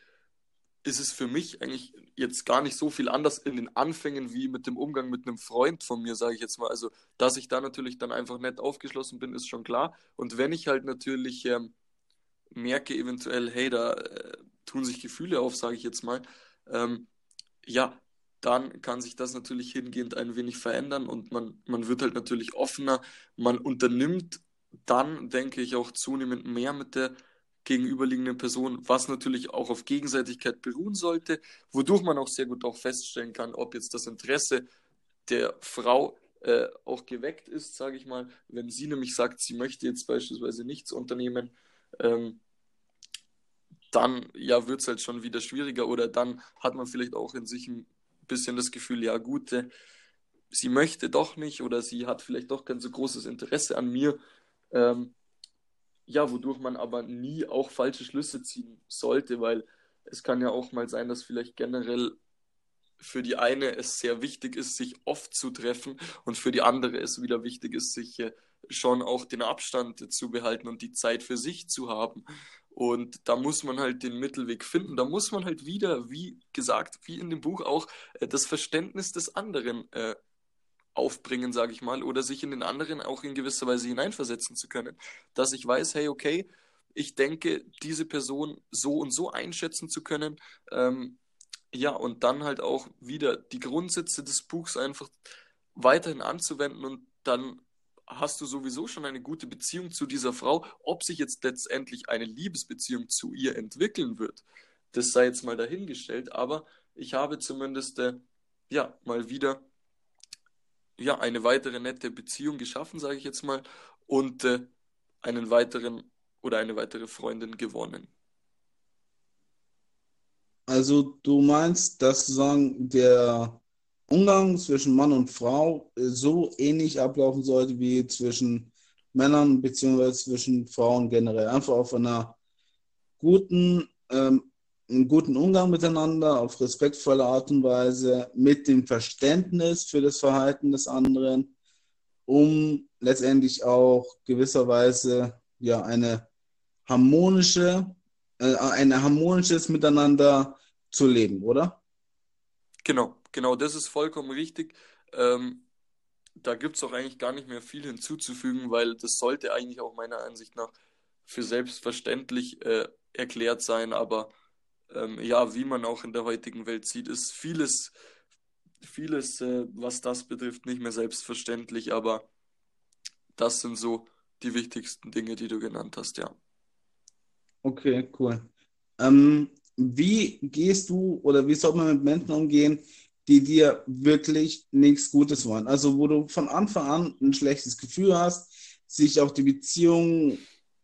ist es für mich eigentlich jetzt gar nicht so viel anders in den Anfängen wie mit dem Umgang mit einem Freund von mir, sage ich jetzt mal. Also, dass ich da natürlich dann einfach nett aufgeschlossen bin, ist schon klar. Und wenn ich halt natürlich ähm, merke, eventuell, hey, da äh, tun sich Gefühle auf, sage ich jetzt mal, ähm, ja, dann kann sich das natürlich hingehend ein wenig verändern und man, man wird halt natürlich offener. Man unternimmt dann, denke ich, auch zunehmend mehr mit der gegenüberliegenden Person, was natürlich auch auf Gegenseitigkeit beruhen sollte, wodurch man auch sehr gut auch feststellen kann, ob jetzt das Interesse der Frau äh, auch geweckt ist, sage ich mal. Wenn sie nämlich sagt, sie möchte jetzt beispielsweise nichts unternehmen, ähm, dann ja, wird es halt schon wieder schwieriger oder dann hat man vielleicht auch in sich ein bisschen das Gefühl, ja gut, sie möchte doch nicht oder sie hat vielleicht doch kein so großes Interesse an mir. Ähm, ja, wodurch man aber nie auch falsche Schlüsse ziehen sollte, weil es kann ja auch mal sein, dass vielleicht generell für die eine es sehr wichtig ist, sich oft zu treffen und für die andere es wieder wichtig ist, sich äh, schon auch den Abstand zu behalten und die Zeit für sich zu haben. Und da muss man halt den Mittelweg finden. Da muss man halt wieder, wie gesagt, wie in dem Buch auch, äh, das Verständnis des anderen äh, aufbringen, sage ich mal, oder sich in den anderen auch in gewisser Weise hineinversetzen zu können. Dass ich weiß, hey, okay, ich denke, diese Person so und so einschätzen zu können. Ähm, ja, und dann halt auch wieder die Grundsätze des Buchs einfach weiterhin anzuwenden und dann hast du sowieso schon eine gute Beziehung zu dieser Frau. Ob sich jetzt letztendlich eine Liebesbeziehung zu ihr entwickeln wird, das sei jetzt mal dahingestellt, aber ich habe zumindest äh, ja mal wieder ja eine weitere nette Beziehung geschaffen, sage ich jetzt mal, und äh, einen weiteren oder eine weitere Freundin gewonnen. Also du meinst, dass sozusagen der Umgang zwischen Mann und Frau so ähnlich ablaufen sollte wie zwischen Männern bzw. zwischen Frauen generell. Einfach auf einer guten, ähm, einen guten Umgang miteinander, auf respektvolle Art und Weise, mit dem Verständnis für das Verhalten des anderen, um letztendlich auch gewisserweise ja eine harmonische, äh, ein harmonisches Miteinander zu leben, oder? Genau, genau, das ist vollkommen richtig. Ähm, da gibt es auch eigentlich gar nicht mehr viel hinzuzufügen, weil das sollte eigentlich auch meiner Ansicht nach für selbstverständlich äh, erklärt sein. Aber ähm, ja, wie man auch in der heutigen Welt sieht, ist vieles, vieles, äh, was das betrifft, nicht mehr selbstverständlich. Aber das sind so die wichtigsten Dinge, die du genannt hast, ja. Okay, cool. Ähm, wie gehst du oder wie soll man mit Menschen umgehen, die dir wirklich nichts Gutes wollen? Also wo du von Anfang an ein schlechtes Gefühl hast, sich auch die Beziehung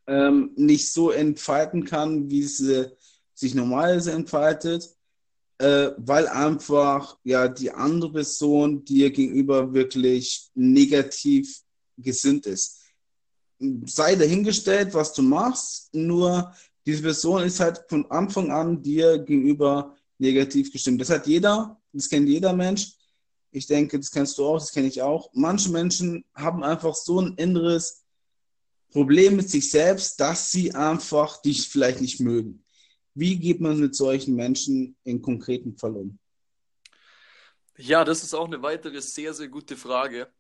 ähm, nicht so entfalten kann, wie sie sich normalerweise entfaltet, äh, weil einfach ja die andere Person dir gegenüber wirklich negativ gesinnt ist. Sei dahingestellt, was du machst, nur diese Person ist halt von Anfang an dir gegenüber negativ gestimmt. Das hat jeder, das kennt jeder Mensch. Ich denke, das kennst du auch, das kenne ich auch. Manche Menschen haben einfach so ein inneres Problem mit sich selbst, dass sie einfach dich vielleicht nicht mögen. Wie geht man mit solchen Menschen in konkreten Fall um? Ja, das ist auch eine weitere sehr, sehr gute Frage.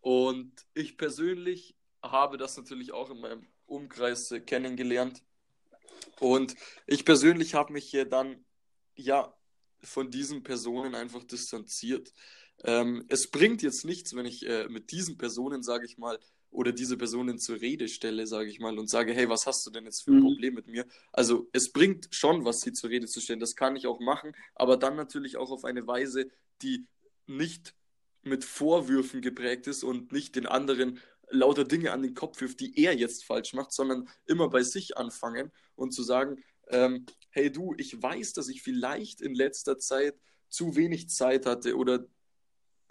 Und ich persönlich habe das natürlich auch in meinem Umkreis kennengelernt. Und ich persönlich habe mich hier dann ja von diesen Personen einfach distanziert. Ähm, es bringt jetzt nichts, wenn ich äh, mit diesen Personen, sage ich mal, oder diese Personen zur Rede stelle, sage ich mal, und sage, hey, was hast du denn jetzt für ein mhm. Problem mit mir? Also es bringt schon was, sie zur Rede zu stellen, das kann ich auch machen, aber dann natürlich auch auf eine Weise, die nicht mit Vorwürfen geprägt ist und nicht den anderen lauter Dinge an den Kopf wirft, die er jetzt falsch macht, sondern immer bei sich anfangen und zu sagen, ähm, hey du, ich weiß, dass ich vielleicht in letzter Zeit zu wenig Zeit hatte oder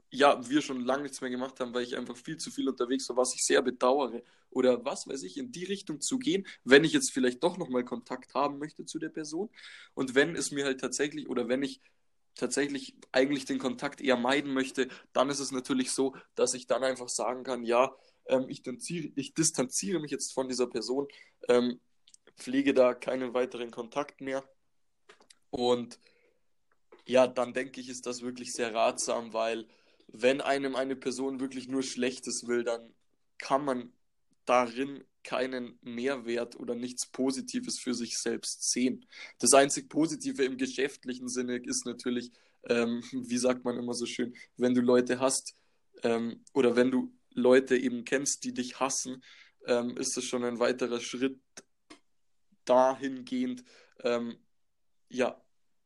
ja, wir schon lange nichts mehr gemacht haben, weil ich einfach viel zu viel unterwegs war, was ich sehr bedauere. Oder was weiß ich, in die Richtung zu gehen, wenn ich jetzt vielleicht doch nochmal Kontakt haben möchte zu der Person. Und wenn es mir halt tatsächlich, oder wenn ich tatsächlich eigentlich den Kontakt eher meiden möchte, dann ist es natürlich so, dass ich dann einfach sagen kann, ja, ähm, ich, distanziere, ich, distanziere, mich jetzt von dieser Person, ähm, pflege da keinen weiteren Kontakt mehr. Und ja, dann denke ich, ist das wirklich sehr ratsam, weil wenn einem eine Person wirklich nur Schlechtes will, dann kann man darin keinen Mehrwert oder nichts Positives für sich selbst sehen. Das einzig Positive im geschäftlichen Sinne ist natürlich, ähm, wie sagt man immer so schön, wenn du Leute hast ähm, oder wenn du Leute eben kennst, die dich hassen, ähm, ist das schon ein weiterer Schritt dahingehend, ähm, ja,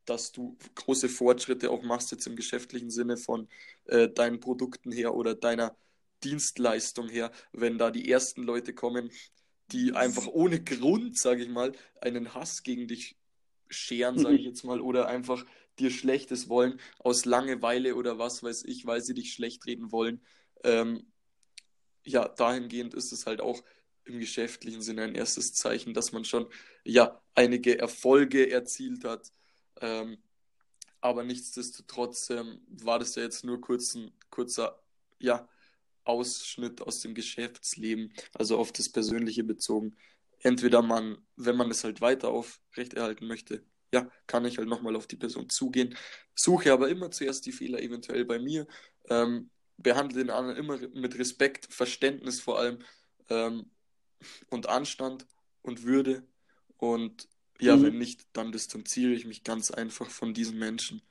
dass du große Fortschritte auch machst jetzt im geschäftlichen Sinne von äh, deinen Produkten her oder deiner Dienstleistung her, wenn da die ersten Leute kommen, die einfach ohne Grund, sage ich mal, einen Hass gegen dich scheren, sage ich jetzt mal, oder einfach dir Schlechtes wollen aus Langeweile oder was weiß ich, weil sie dich schlecht reden wollen. Ähm, ja, dahingehend ist es halt auch im geschäftlichen Sinne ein erstes Zeichen, dass man schon ja einige Erfolge erzielt hat. Ähm, aber nichtsdestotrotz ähm, war das ja jetzt nur kurz ein kurzer ja, Ausschnitt aus dem Geschäftsleben, also auf das Persönliche bezogen. Entweder man, wenn man es halt weiter aufrechterhalten möchte, ja, kann ich halt nochmal auf die Person zugehen, suche aber immer zuerst die Fehler eventuell bei mir, ähm, behandle den anderen immer mit Respekt, Verständnis vor allem ähm, und Anstand und Würde. Und ja, mhm. wenn nicht, dann distanziere ich mich ganz einfach von diesen Menschen.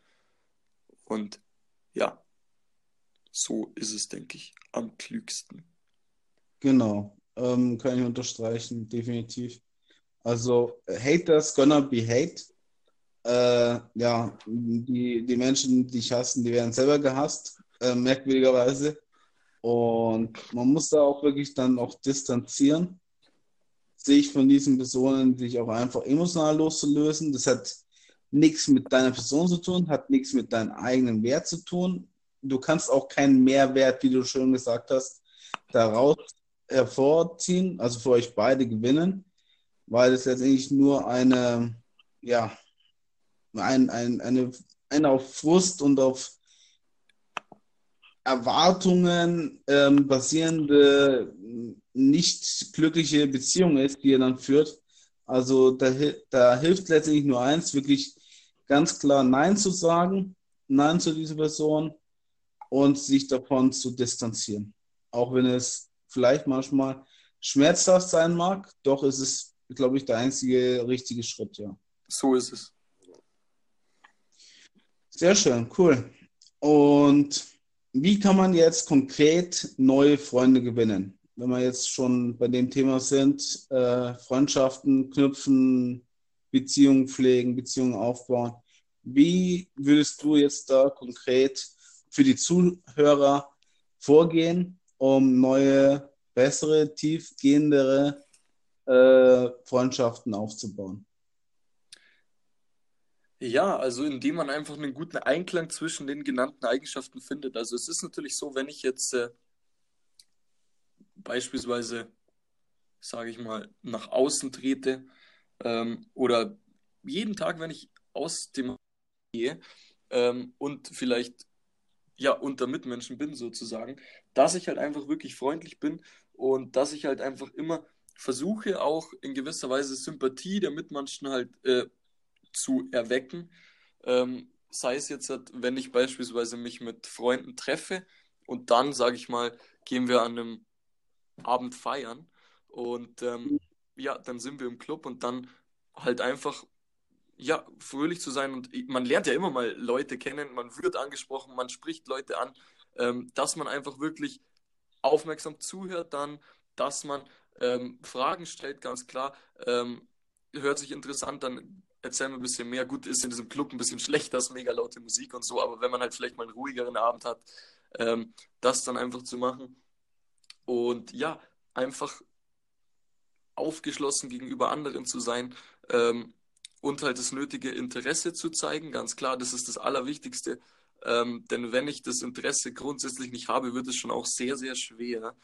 Und ja, so ist es, denke ich, am klügsten. Genau, ähm, kann ich unterstreichen, definitiv. Also, Haters gonna be hate. Äh, ja, die, die Menschen, die dich hassen, die werden selber gehasst, äh, merkwürdigerweise. Und man muss da auch wirklich dann auch distanzieren, sich von diesen Personen sich auch einfach emotional loszulösen. Das hat nichts mit deiner Person zu tun, hat nichts mit deinem eigenen Wert zu tun. Du kannst auch keinen Mehrwert, wie du schon gesagt hast, daraus hervorziehen, also für euch beide gewinnen, weil es letztendlich nur eine, ja, ein, ein, eine, eine auf Frust und auf Erwartungen ähm, basierende, nicht glückliche Beziehung ist, die ihr dann führt. Also da, da hilft letztendlich nur eins, wirklich ganz klar Nein zu sagen, Nein zu dieser Person und sich davon zu distanzieren. Auch wenn es vielleicht manchmal schmerzhaft sein mag, doch ist es, glaube ich, der einzige richtige Schritt, ja. So ist es. Sehr schön, cool. Und wie kann man jetzt konkret neue Freunde gewinnen? Wenn wir jetzt schon bei dem Thema sind, äh, Freundschaften knüpfen, Beziehungen pflegen, Beziehungen aufbauen. Wie würdest du jetzt da konkret für die Zuhörer vorgehen, um neue, bessere, tiefgehendere äh, Freundschaften aufzubauen? Ja, also indem man einfach einen guten Einklang zwischen den genannten Eigenschaften findet. Also es ist natürlich so, wenn ich jetzt äh, beispielsweise, sage ich mal, nach außen trete ähm, oder jeden Tag, wenn ich aus dem gehe ähm, und vielleicht ja unter Mitmenschen bin sozusagen, dass ich halt einfach wirklich freundlich bin und dass ich halt einfach immer versuche auch in gewisser Weise Sympathie der Mitmenschen halt äh, zu erwecken. Ähm, sei es jetzt, wenn ich beispielsweise mich mit Freunden treffe und dann, sage ich mal, gehen wir an einem Abend feiern und ähm, ja, dann sind wir im Club und dann halt einfach ja, fröhlich zu sein und man lernt ja immer mal Leute kennen, man wird angesprochen, man spricht Leute an, ähm, dass man einfach wirklich aufmerksam zuhört dann, dass man ähm, Fragen stellt, ganz klar, ähm, hört sich interessant, dann erzähl mir ein bisschen mehr. Gut, ist in diesem Club ein bisschen schlechter, ist mega laute Musik und so, aber wenn man halt vielleicht mal einen ruhigeren Abend hat, ähm, das dann einfach zu machen. Und ja, einfach aufgeschlossen gegenüber anderen zu sein ähm, und halt das nötige Interesse zu zeigen. Ganz klar, das ist das Allerwichtigste. Ähm, denn wenn ich das Interesse grundsätzlich nicht habe, wird es schon auch sehr, sehr schwer,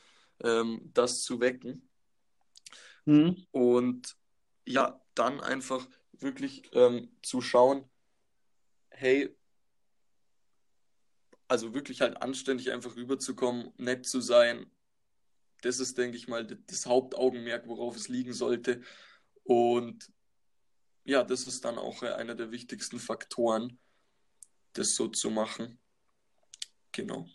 ähm, das zu wecken. Mhm. Und ja, dann einfach wirklich ähm, zu schauen, hey, also wirklich halt anständig einfach rüberzukommen, nett zu sein. Das ist, denke ich mal, das Hauptaugenmerk, worauf es liegen sollte. Und ja, das ist dann auch äh, einer der wichtigsten Faktoren, das so zu machen. Genau.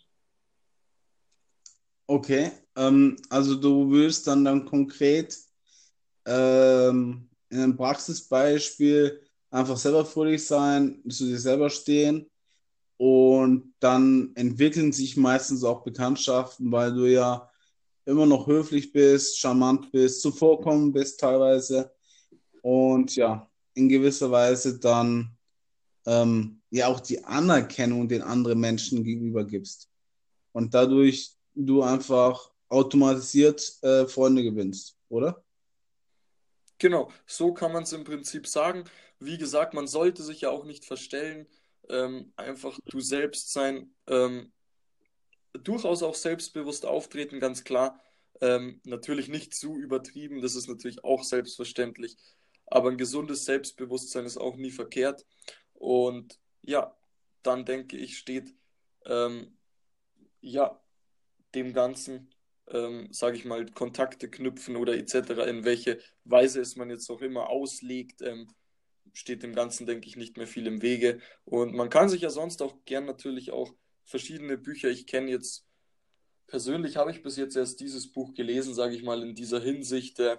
Okay, ähm, also du willst dann dann konkret ähm, in einem Praxisbeispiel einfach selber fröhlich sein, zu dir selber stehen und dann entwickeln sich meistens auch Bekanntschaften, weil du ja immer noch höflich bist, charmant bist, zuvorkommen bist teilweise und ja, in gewisser Weise dann ähm, ja auch die Anerkennung den anderen Menschen gegenüber gibst und dadurch du einfach automatisiert äh, Freunde gewinnst, oder? Genau, so kann man es im Prinzip sagen. Wie gesagt, man sollte sich ja auch nicht verstellen, ähm, einfach du selbst sein, ähm, durchaus auch selbstbewusst auftreten, ganz klar. Ähm, natürlich nicht zu übertrieben, das ist natürlich auch selbstverständlich, aber ein gesundes Selbstbewusstsein ist auch nie verkehrt. Und ja, dann denke ich, steht ähm, ja dem Ganzen ähm, sage ich mal, Kontakte knüpfen oder etc., in welche Weise es man jetzt auch immer auslegt, ähm, steht dem Ganzen, denke ich, nicht mehr viel im Wege. Und man kann sich ja sonst auch gern natürlich auch verschiedene Bücher, ich kenne jetzt, persönlich habe ich bis jetzt erst dieses Buch gelesen, sage ich mal, in dieser Hinsicht, äh,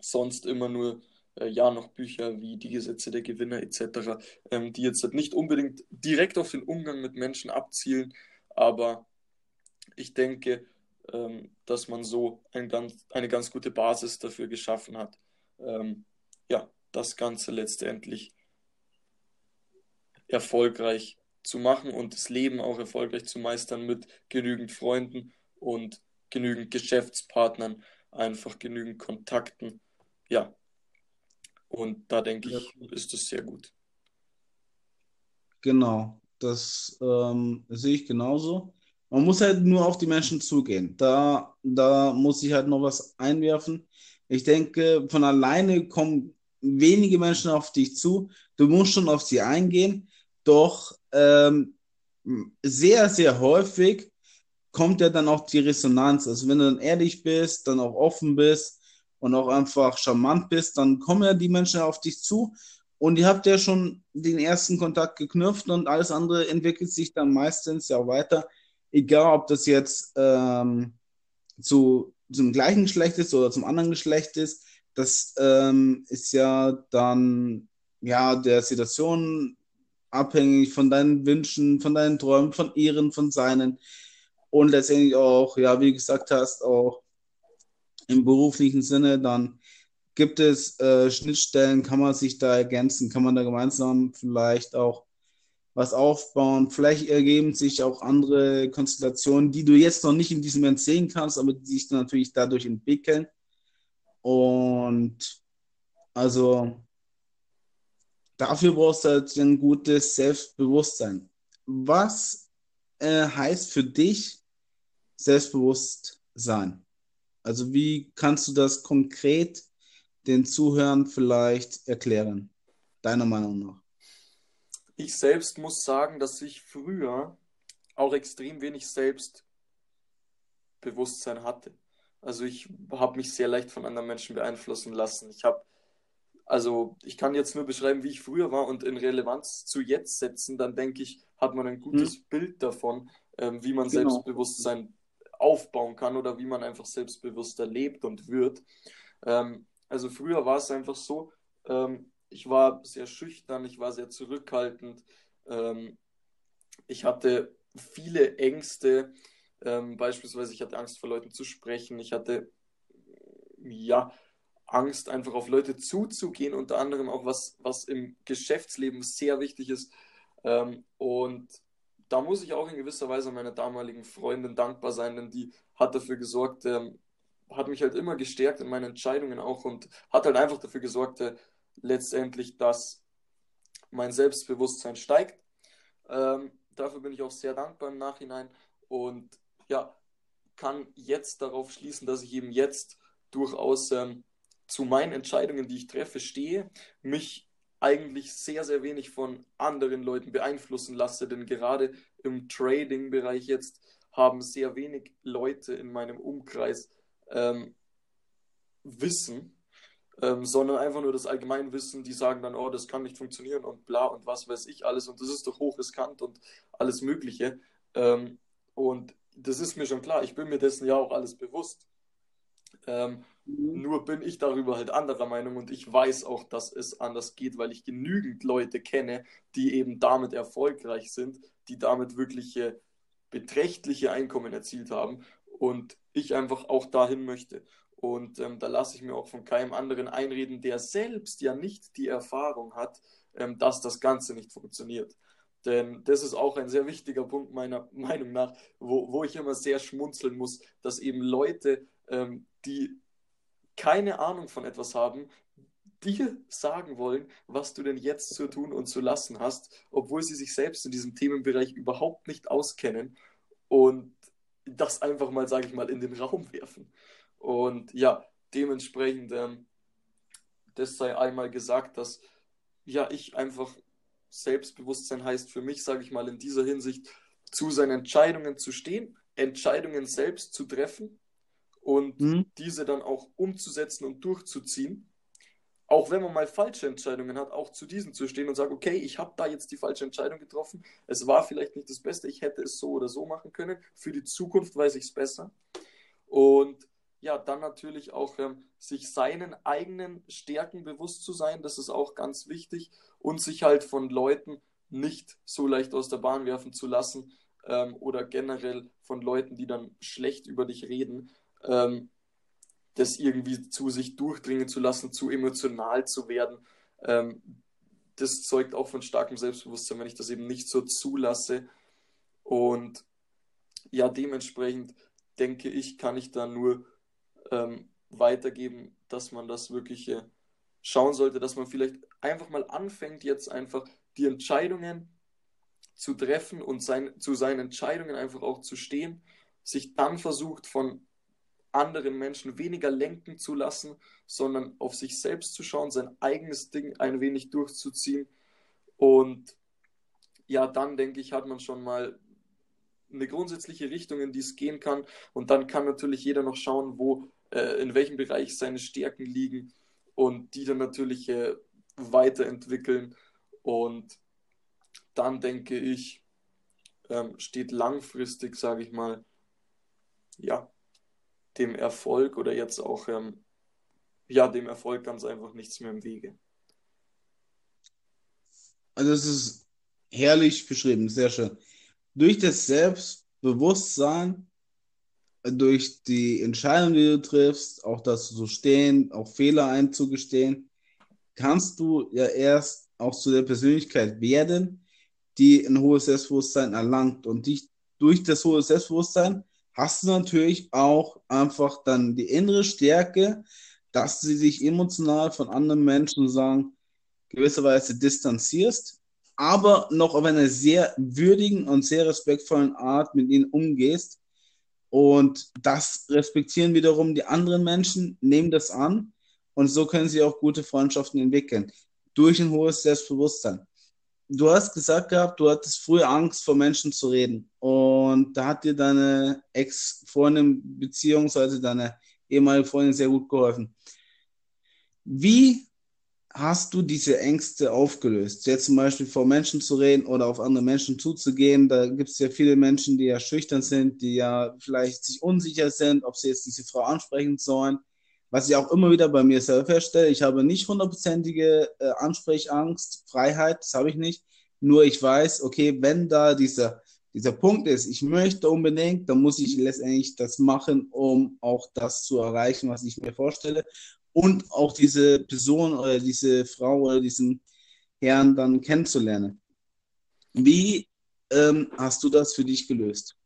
sonst immer nur äh, ja noch Bücher wie Die Gesetze der Gewinner etc., ähm, die jetzt nicht unbedingt direkt auf den Umgang mit Menschen abzielen, aber ich denke, ähm, dass man so ein ganz, eine ganz gute Basis dafür geschaffen hat, ähm, ja, das Ganze letztendlich erfolgreich zu machen und das Leben auch erfolgreich zu meistern mit genügend Freunden und genügend Geschäftspartnern, einfach genügend Kontakten. Ja, und da denke ich, ist es sehr gut. Genau, das ähm, sehe ich genauso. Man muss halt nur auf die Menschen zugehen. Da, da muss ich halt noch was einwerfen. Ich denke, von alleine kommen wenige Menschen auf dich zu. Du musst schon auf sie eingehen. Doch ähm, sehr, sehr häufig kommt ja dann auch die Resonanz. Also wenn du dann ehrlich bist, dann auch offen bist und auch einfach charmant bist, dann kommen ja die Menschen auf dich zu und ihr habt ja schon den ersten Kontakt geknüpft und alles andere entwickelt sich dann meistens ja weiter egal ob das jetzt ähm, zu, zum gleichen Geschlecht ist oder zum anderen Geschlecht ist, das ähm, ist ja dann ja der Situation abhängig von deinen Wünschen, von deinen Träumen, von ihren, von seinen. Und letztendlich auch, ja, wie gesagt hast, auch im beruflichen Sinne, dann gibt es äh, Schnittstellen, kann man sich da ergänzen, kann man da gemeinsam vielleicht auch was aufbauen. Vielleicht ergeben sich auch andere Konstellationen, die du jetzt noch nicht in diesem Moment sehen kannst, aber die sich natürlich dadurch entwickeln. Und also dafür brauchst du halt ein gutes Selbstbewusstsein. Was äh, heißt für dich selbstbewusst sein? Also wie kannst du das konkret den Zuhörern vielleicht erklären, deiner Meinung nach? Ich selbst muss sagen, dass ich früher auch extrem wenig Selbstbewusstsein hatte. Also ich habe mich sehr leicht von anderen Menschen beeinflussen lassen. Ich habe, also ich kann jetzt nur beschreiben, wie ich früher war und in Relevanz zu jetzt setzen, dann denke ich, hat man ein gutes hm. Bild davon, ähm, wie man genau. Selbstbewusstsein aufbauen kann oder wie man einfach selbstbewusster lebt und wird. Ähm, also früher war es einfach so, ähm, ich war sehr schüchtern, ich war sehr zurückhaltend. Ähm, ich hatte viele Ängste. Ähm, beispielsweise, ich hatte Angst vor Leuten zu sprechen. Ich hatte ja Angst, einfach auf Leute zuzugehen, unter anderem auch was, was im Geschäftsleben sehr wichtig ist. Ähm, und da muss ich auch in gewisser Weise meiner damaligen Freundin dankbar sein, denn die hat dafür gesorgt, ähm, hat mich halt immer gestärkt in meinen Entscheidungen auch und hat halt einfach dafür gesorgt, äh, letztendlich, dass mein Selbstbewusstsein steigt. Ähm, dafür bin ich auch sehr dankbar im Nachhinein und ja, kann jetzt darauf schließen, dass ich eben jetzt durchaus ähm, zu meinen Entscheidungen, die ich treffe, stehe, mich eigentlich sehr, sehr wenig von anderen Leuten beeinflussen lasse, denn gerade im Trading-Bereich jetzt haben sehr wenig Leute in meinem Umkreis ähm, Wissen ähm, sondern einfach nur das Allgemeinwissen, die sagen dann, oh, das kann nicht funktionieren und bla und was weiß ich alles und das ist doch hochriskant und alles Mögliche. Ähm, und das ist mir schon klar, ich bin mir dessen ja auch alles bewusst. Ähm, mhm. Nur bin ich darüber halt anderer Meinung und ich weiß auch, dass es anders geht, weil ich genügend Leute kenne, die eben damit erfolgreich sind, die damit wirkliche beträchtliche Einkommen erzielt haben und ich einfach auch dahin möchte. Und ähm, da lasse ich mir auch von keinem anderen einreden, der selbst ja nicht die Erfahrung hat, ähm, dass das Ganze nicht funktioniert. Denn das ist auch ein sehr wichtiger Punkt meiner Meinung nach, wo, wo ich immer sehr schmunzeln muss, dass eben Leute, ähm, die keine Ahnung von etwas haben, dir sagen wollen, was du denn jetzt zu tun und zu lassen hast, obwohl sie sich selbst in diesem Themenbereich überhaupt nicht auskennen und das einfach mal, sage ich mal, in den Raum werfen. Und ja, dementsprechend, ähm, das sei einmal gesagt, dass ja, ich einfach Selbstbewusstsein heißt für mich, sage ich mal, in dieser Hinsicht, zu seinen Entscheidungen zu stehen, Entscheidungen selbst zu treffen und mhm. diese dann auch umzusetzen und durchzuziehen. Auch wenn man mal falsche Entscheidungen hat, auch zu diesen zu stehen und sagen, okay, ich habe da jetzt die falsche Entscheidung getroffen. Es war vielleicht nicht das Beste, ich hätte es so oder so machen können. Für die Zukunft weiß ich es besser. Und ja, dann natürlich auch ähm, sich seinen eigenen Stärken bewusst zu sein, das ist auch ganz wichtig und sich halt von Leuten nicht so leicht aus der Bahn werfen zu lassen ähm, oder generell von Leuten, die dann schlecht über dich reden, ähm, das irgendwie zu sich durchdringen zu lassen, zu emotional zu werden. Ähm, das zeugt auch von starkem Selbstbewusstsein, wenn ich das eben nicht so zulasse. Und ja, dementsprechend denke ich, kann ich da nur ähm, weitergeben, dass man das wirklich äh, schauen sollte, dass man vielleicht einfach mal anfängt, jetzt einfach die Entscheidungen zu treffen und sein, zu seinen Entscheidungen einfach auch zu stehen, sich dann versucht von anderen Menschen weniger lenken zu lassen, sondern auf sich selbst zu schauen, sein eigenes Ding ein wenig durchzuziehen. Und ja, dann denke ich, hat man schon mal eine grundsätzliche Richtung, in die es gehen kann. Und dann kann natürlich jeder noch schauen, wo, äh, in welchem Bereich seine Stärken liegen und die dann natürlich äh, weiterentwickeln. Und dann denke ich, ähm, steht langfristig, sage ich mal, ja, dem Erfolg oder jetzt auch, ähm, ja, dem Erfolg ganz einfach nichts mehr im Wege. Also es ist herrlich beschrieben, sehr schön. Durch das Selbstbewusstsein, durch die Entscheidung, die du triffst, auch das zu stehen, auch Fehler einzugestehen, kannst du ja erst auch zu der Persönlichkeit werden, die ein hohes Selbstbewusstsein erlangt. Und dich, durch das hohe Selbstbewusstsein hast du natürlich auch einfach dann die innere Stärke, dass sie sich emotional von anderen Menschen sagen, gewisserweise distanzierst, aber noch auf einer sehr würdigen und sehr respektvollen Art mit ihnen umgehst. Und das respektieren wiederum die anderen Menschen, nehmen das an und so können sie auch gute Freundschaften entwickeln. Durch ein hohes Selbstbewusstsein du hast gesagt gehabt, du hattest früher Angst vor Menschen zu reden. Und da hat dir deine Ex-Freundin beziehungsweise deine ehemalige Freundin sehr gut geholfen. Wie hast du diese Ängste aufgelöst? Jetzt zum Beispiel vor Menschen zu reden oder auf andere Menschen zuzugehen. Da gibt es ja viele Menschen, die ja schüchtern sind, die ja vielleicht sich unsicher sind, ob sie jetzt diese Frau ansprechen sollen was ich auch immer wieder bei mir selber feststelle, ich habe nicht hundertprozentige äh, Ansprechangst, Freiheit, das habe ich nicht. Nur ich weiß, okay, wenn da dieser, dieser Punkt ist, ich möchte unbedingt, dann muss ich letztendlich das machen, um auch das zu erreichen, was ich mir vorstelle. Und auch diese Person oder diese Frau oder diesen Herrn dann kennenzulernen. Wie ähm, hast du das für dich gelöst?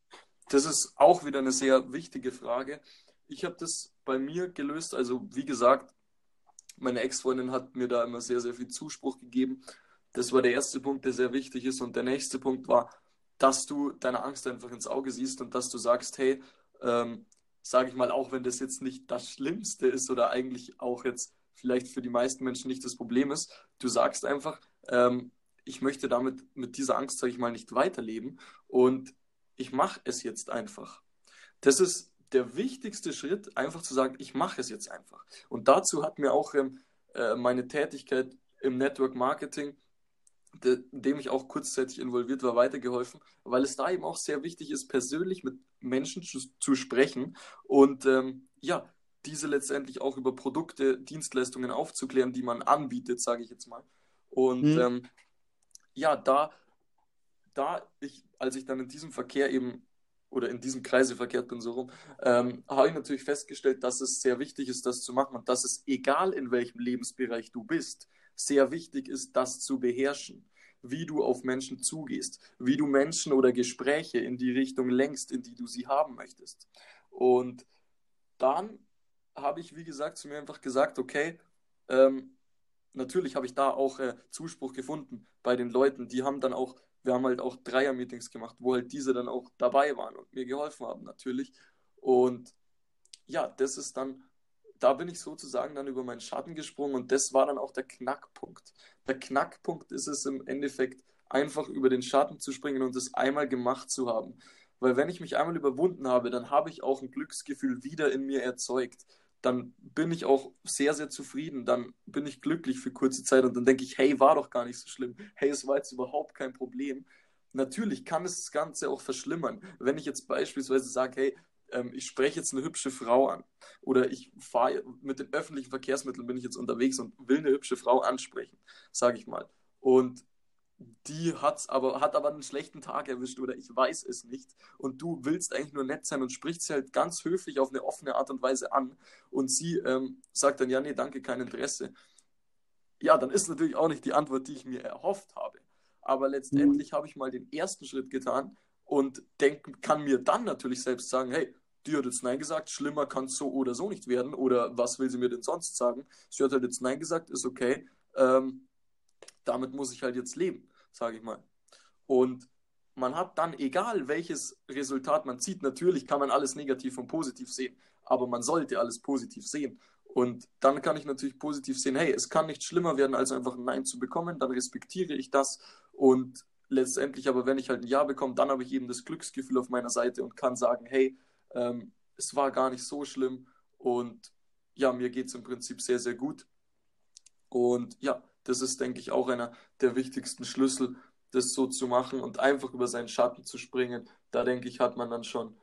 Das ist auch wieder eine sehr wichtige Frage. Ich habe das bei mir gelöst. Also wie gesagt, meine Ex-Freundin hat mir da immer sehr, sehr viel Zuspruch gegeben. Das war der erste Punkt, der sehr wichtig ist. Und der nächste Punkt war, dass du deine Angst einfach ins Auge siehst und dass du sagst, hey, ähm, sage ich mal, auch wenn das jetzt nicht das Schlimmste ist oder eigentlich auch jetzt vielleicht für die meisten Menschen nicht das Problem ist, du sagst einfach, ähm, ich möchte damit mit dieser Angst, sage ich mal, nicht weiterleben und ich mache es jetzt einfach. Das ist der wichtigste Schritt, einfach zu sagen, ich mache es jetzt einfach. Und dazu hat mir auch ähm, äh, meine Tätigkeit im Network Marketing, de, in dem ich auch kurzzeitig involviert war, weitergeholfen, weil es da eben auch sehr wichtig ist, persönlich mit Menschen zu, zu sprechen und ähm, ja, diese letztendlich auch über Produkte, Dienstleistungen aufzuklären, die man anbietet, sage ich jetzt mal. Und mhm. ähm, ja, da, da ich, als ich dann in diesem Verkehr eben oder in diesem Kreise verkehrt bin, so rum, ähm, habe ich natürlich festgestellt, dass es sehr wichtig ist, das zu machen und dass es, egal in welchem Lebensbereich du bist, sehr wichtig ist, das zu beherrschen. Wie du auf Menschen zugehst, wie du Menschen oder Gespräche in die Richtung lenkst, in die du sie haben möchtest. Und dann habe ich, wie gesagt, zu mir einfach gesagt, okay, ähm, natürlich habe ich da auch äh, Zuspruch gefunden bei den Leuten. Die haben dann auch wir haben halt auch Dreier-Meetings gemacht, wo halt diese dann auch dabei waren und mir geholfen haben natürlich. Und ja, das ist dann, da bin ich sozusagen dann über meinen Schatten gesprungen und das war dann auch der Knackpunkt. Der Knackpunkt ist es im Endeffekt, einfach über den Schatten zu springen und es einmal gemacht zu haben. Weil wenn ich mich einmal überwunden habe, dann habe ich auch ein Glücksgefühl wieder in mir erzeugt dann bin ich auch sehr, sehr zufrieden. Dann bin ich glücklich für kurze Zeit und dann denke ich, hey, war doch gar nicht so schlimm. Hey, es war jetzt überhaupt kein Problem. Natürlich kann es das Ganze auch verschlimmern. Wenn ich jetzt beispielsweise sage, hey, ähm, ich spreche jetzt eine hübsche Frau an oder ich fahre mit den öffentlichen Verkehrsmitteln bin ich jetzt unterwegs und will eine hübsche Frau ansprechen, sage ich mal. Und die hat's aber, hat aber einen schlechten Tag erwischt oder ich weiß es nicht und du willst eigentlich nur nett sein und sprichst sie halt ganz höflich auf eine offene Art und Weise an und sie ähm, sagt dann, ja, nee, danke, kein Interesse. Ja, dann ist natürlich auch nicht die Antwort, die ich mir erhofft habe. Aber letztendlich mhm. habe ich mal den ersten Schritt getan und denk, kann mir dann natürlich selbst sagen, hey, die hat jetzt Nein gesagt, schlimmer kann es so oder so nicht werden oder was will sie mir denn sonst sagen? Sie hat halt jetzt Nein gesagt, ist okay. Ähm, damit muss ich halt jetzt leben, sage ich mal. Und man hat dann, egal welches Resultat man zieht, natürlich kann man alles negativ und positiv sehen, aber man sollte alles positiv sehen. Und dann kann ich natürlich positiv sehen, hey, es kann nicht schlimmer werden, als einfach ein Nein zu bekommen, dann respektiere ich das und letztendlich aber, wenn ich halt ein Ja bekomme, dann habe ich eben das Glücksgefühl auf meiner Seite und kann sagen, hey, ähm, es war gar nicht so schlimm und ja, mir geht es im Prinzip sehr, sehr gut. Und ja, das ist, denke ich, auch einer der wichtigsten Schlüssel, das so zu machen und einfach über seinen Schatten zu springen. Da denke ich, hat man dann schon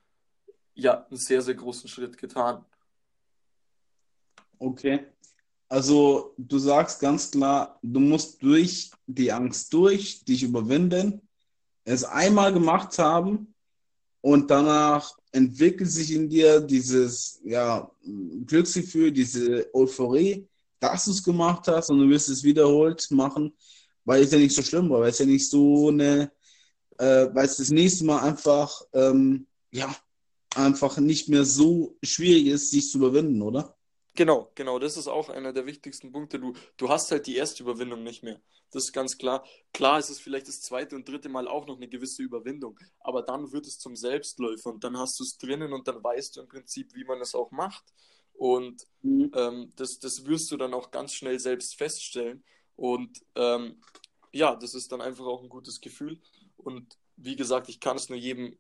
ja, einen sehr, sehr großen Schritt getan. Okay. Also du sagst ganz klar, du musst durch die Angst durch, dich überwinden, es einmal gemacht haben und danach entwickelt sich in dir dieses ja, Glücksgefühl, diese Euphorie dass du es gemacht hast und du wirst es wiederholt machen, weil es ja nicht so schlimm war, weil es ja nicht so eine, äh, weil es das nächste Mal einfach, ähm, ja, einfach nicht mehr so schwierig ist, sich zu überwinden, oder? Genau, genau, das ist auch einer der wichtigsten Punkte. Du, du hast halt die erste Überwindung nicht mehr. Das ist ganz klar. Klar ist es vielleicht das zweite und dritte Mal auch noch eine gewisse Überwindung, aber dann wird es zum Selbstläufer und dann hast du es drinnen und dann weißt du im Prinzip, wie man es auch macht. Und mhm. ähm, das, das wirst du dann auch ganz schnell selbst feststellen. Und ähm, ja, das ist dann einfach auch ein gutes Gefühl. Und wie gesagt, ich kann es nur jedem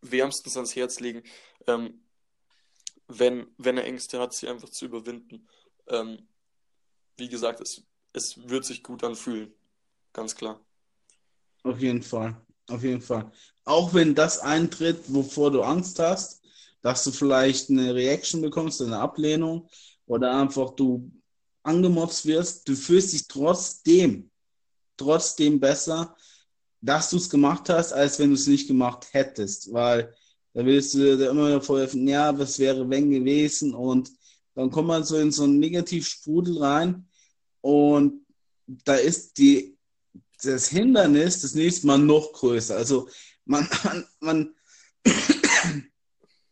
wärmstens ans Herz legen, ähm, wenn, wenn er Ängste hat, sie einfach zu überwinden. Ähm, wie gesagt, es, es wird sich gut anfühlen. Ganz klar. Auf jeden Fall. Auf jeden Fall. Auch wenn das eintritt, wovor du Angst hast, dass du vielleicht eine Reaction bekommst, eine Ablehnung oder einfach du angemobst wirst, du fühlst dich trotzdem, trotzdem besser, dass du es gemacht hast, als wenn du es nicht gemacht hättest, weil da willst du dir immer wieder vorhelfen, ja, was wäre wenn gewesen und dann kommt man so in so einen Negativsprudel rein und da ist die, das Hindernis das nächste Mal noch größer. Also man, man, man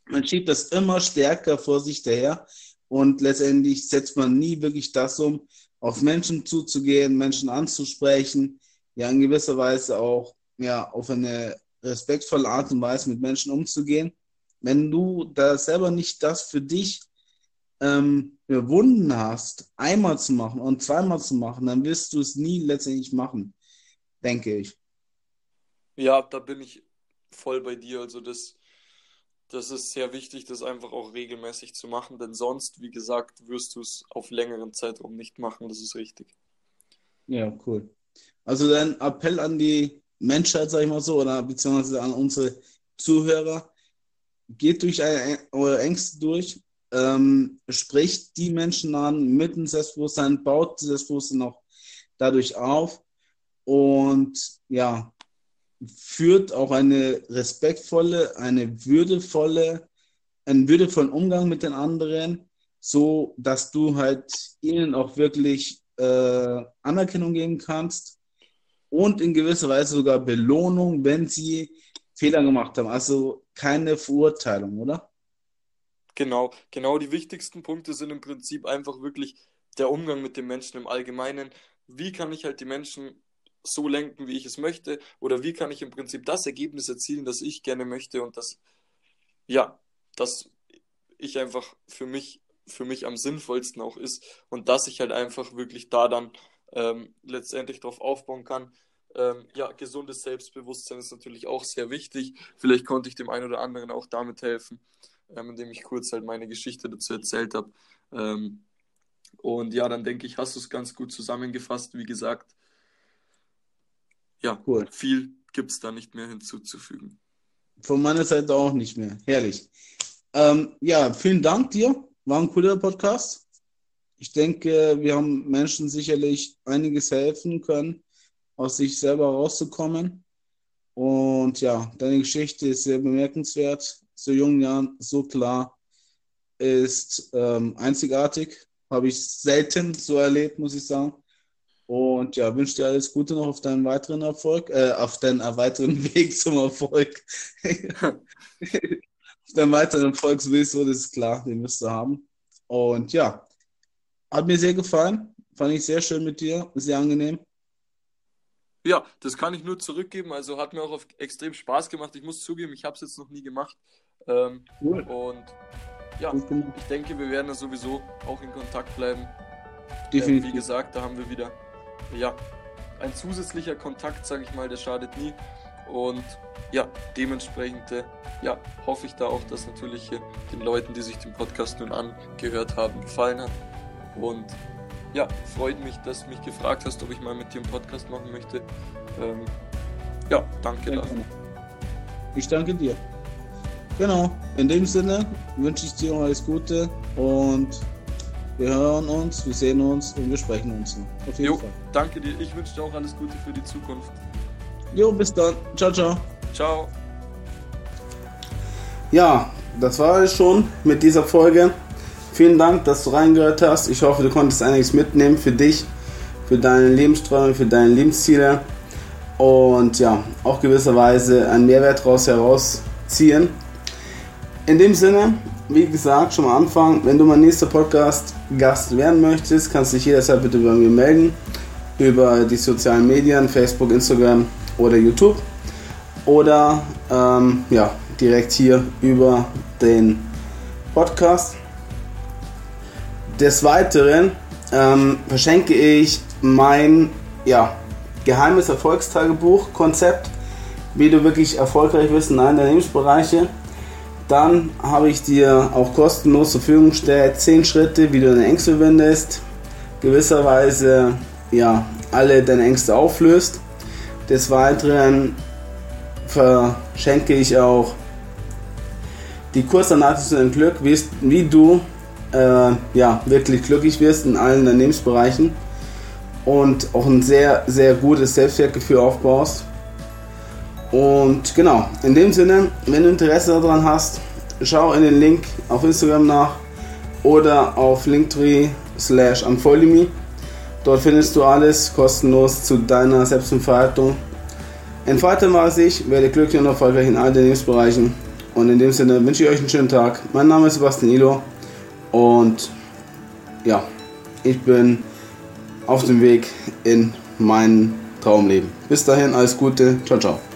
man schiebt das immer stärker vor sich daher und letztendlich setzt man nie wirklich das um, auf Menschen zuzugehen, Menschen anzusprechen, ja in gewisser Weise auch ja auf eine respektvolle Art und Weise mit Menschen umzugehen. Wenn du da selber nicht das für dich ähm, überwunden hast, einmal zu machen und zweimal zu machen, dann wirst du es nie letztendlich machen, denke ich. Ja, da bin ich voll bei dir. Also das das ist sehr wichtig, das einfach auch regelmäßig zu machen, denn sonst, wie gesagt, wirst du es auf längeren Zeitraum nicht machen. Das ist richtig. Ja, cool. Also dein Appell an die Menschheit, sag ich mal so, oder beziehungsweise an unsere Zuhörer, geht durch eure Ängste durch, ähm, spricht die Menschen an mit dem Selbstbewusstsein, baut das Selbstbewusstsein auch dadurch auf und ja, führt auch eine respektvolle, eine würdevolle, einen würdevollen Umgang mit den anderen, so dass du halt ihnen auch wirklich äh, Anerkennung geben kannst und in gewisser Weise sogar Belohnung, wenn sie Fehler gemacht haben. Also keine Verurteilung, oder? Genau, genau. Die wichtigsten Punkte sind im Prinzip einfach wirklich der Umgang mit den Menschen im Allgemeinen. Wie kann ich halt die Menschen so lenken, wie ich es möchte? Oder wie kann ich im Prinzip das Ergebnis erzielen, das ich gerne möchte und das, ja, das ich einfach für mich, für mich am sinnvollsten auch ist und dass ich halt einfach wirklich da dann ähm, letztendlich drauf aufbauen kann. Ähm, ja, gesundes Selbstbewusstsein ist natürlich auch sehr wichtig. Vielleicht konnte ich dem einen oder anderen auch damit helfen, ähm, indem ich kurz halt meine Geschichte dazu erzählt habe. Ähm, und ja, dann denke ich, hast du es ganz gut zusammengefasst. Wie gesagt, ja, cool. viel gibt es da nicht mehr hinzuzufügen. von meiner Seite auch nicht mehr. Herrlich. Ähm, ja, vielen Dank dir. War ein cooler Podcast. Ich denke, wir haben Menschen sicherlich einiges helfen können, aus sich selber rauszukommen. Und ja, deine Geschichte ist sehr bemerkenswert. So jungen Jahren, so klar, ist ähm, einzigartig. Habe ich selten so erlebt, muss ich sagen. Und ja, wünsche dir alles Gute noch auf deinen weiteren Erfolg, äh, auf deinen weiteren Weg zum Erfolg. auf deinen weiteren Erfolg sowieso, das ist klar, den wirst du haben. Und ja, hat mir sehr gefallen. Fand ich sehr schön mit dir, sehr angenehm. Ja, das kann ich nur zurückgeben. Also hat mir auch extrem Spaß gemacht. Ich muss zugeben, ich habe es jetzt noch nie gemacht. Ähm, cool. Und ja, ich denke, wir werden da sowieso auch in Kontakt bleiben. Definitiv. Äh, wie gesagt, da haben wir wieder ja, ein zusätzlicher Kontakt, sage ich mal, der schadet nie. Und ja, dementsprechend äh, ja, hoffe ich da auch, dass natürlich äh, den Leuten, die sich den Podcast nun angehört haben, gefallen hat. Und ja, freut mich, dass du mich gefragt hast, ob ich mal mit dir einen Podcast machen möchte. Ähm, ja, danke dafür. Ich danke dir. Genau, in dem Sinne wünsche ich dir alles Gute und wir hören uns, wir sehen uns und wir sprechen uns noch. Auf jeden jo, Fall. Danke dir. Ich wünsche dir auch alles Gute für die Zukunft. Jo, bis dann. Ciao, ciao. Ciao. Ja, das war es schon mit dieser Folge. Vielen Dank, dass du reingehört hast. Ich hoffe, du konntest einiges mitnehmen für dich, für deine Lebensträume, für deine Lebensziele und ja, auch gewisserweise einen Mehrwert daraus herausziehen. In dem Sinne, wie gesagt, schon am Anfang, wenn du mein nächster Podcast-Gast werden möchtest, kannst du dich jederzeit bitte bei mir melden. Über die sozialen Medien, Facebook, Instagram oder YouTube. Oder ähm, ja, direkt hier über den Podcast. Des Weiteren ähm, verschenke ich mein ja, geheimes Erfolgstagebuch-Konzept, wie du wirklich erfolgreich wirst in allen Unternehmensbereichen. Dann habe ich dir auch kostenlos zur Verfügung gestellt 10 Schritte, wie du deine Ängste wendest, gewisserweise ja, alle deine Ängste auflöst. Des Weiteren verschenke ich auch die Kursanleitung zu deinem Glück, wie du äh, ja, wirklich glücklich wirst in allen Unternehmensbereichen und auch ein sehr, sehr gutes Selbstwertgefühl aufbaust. Und genau, in dem Sinne, wenn du Interesse daran hast, schau in den Link auf Instagram nach oder auf linktree slash unfoldme. Dort findest du alles kostenlos zu deiner Selbstentfaltung. Entfalte mal sich, werde glücklich und erfolgreich in allen Lebensbereichen. Und in dem Sinne wünsche ich euch einen schönen Tag. Mein Name ist Sebastian Ilo und ja, ich bin auf dem Weg in mein Traumleben. Bis dahin, alles Gute. Ciao, ciao.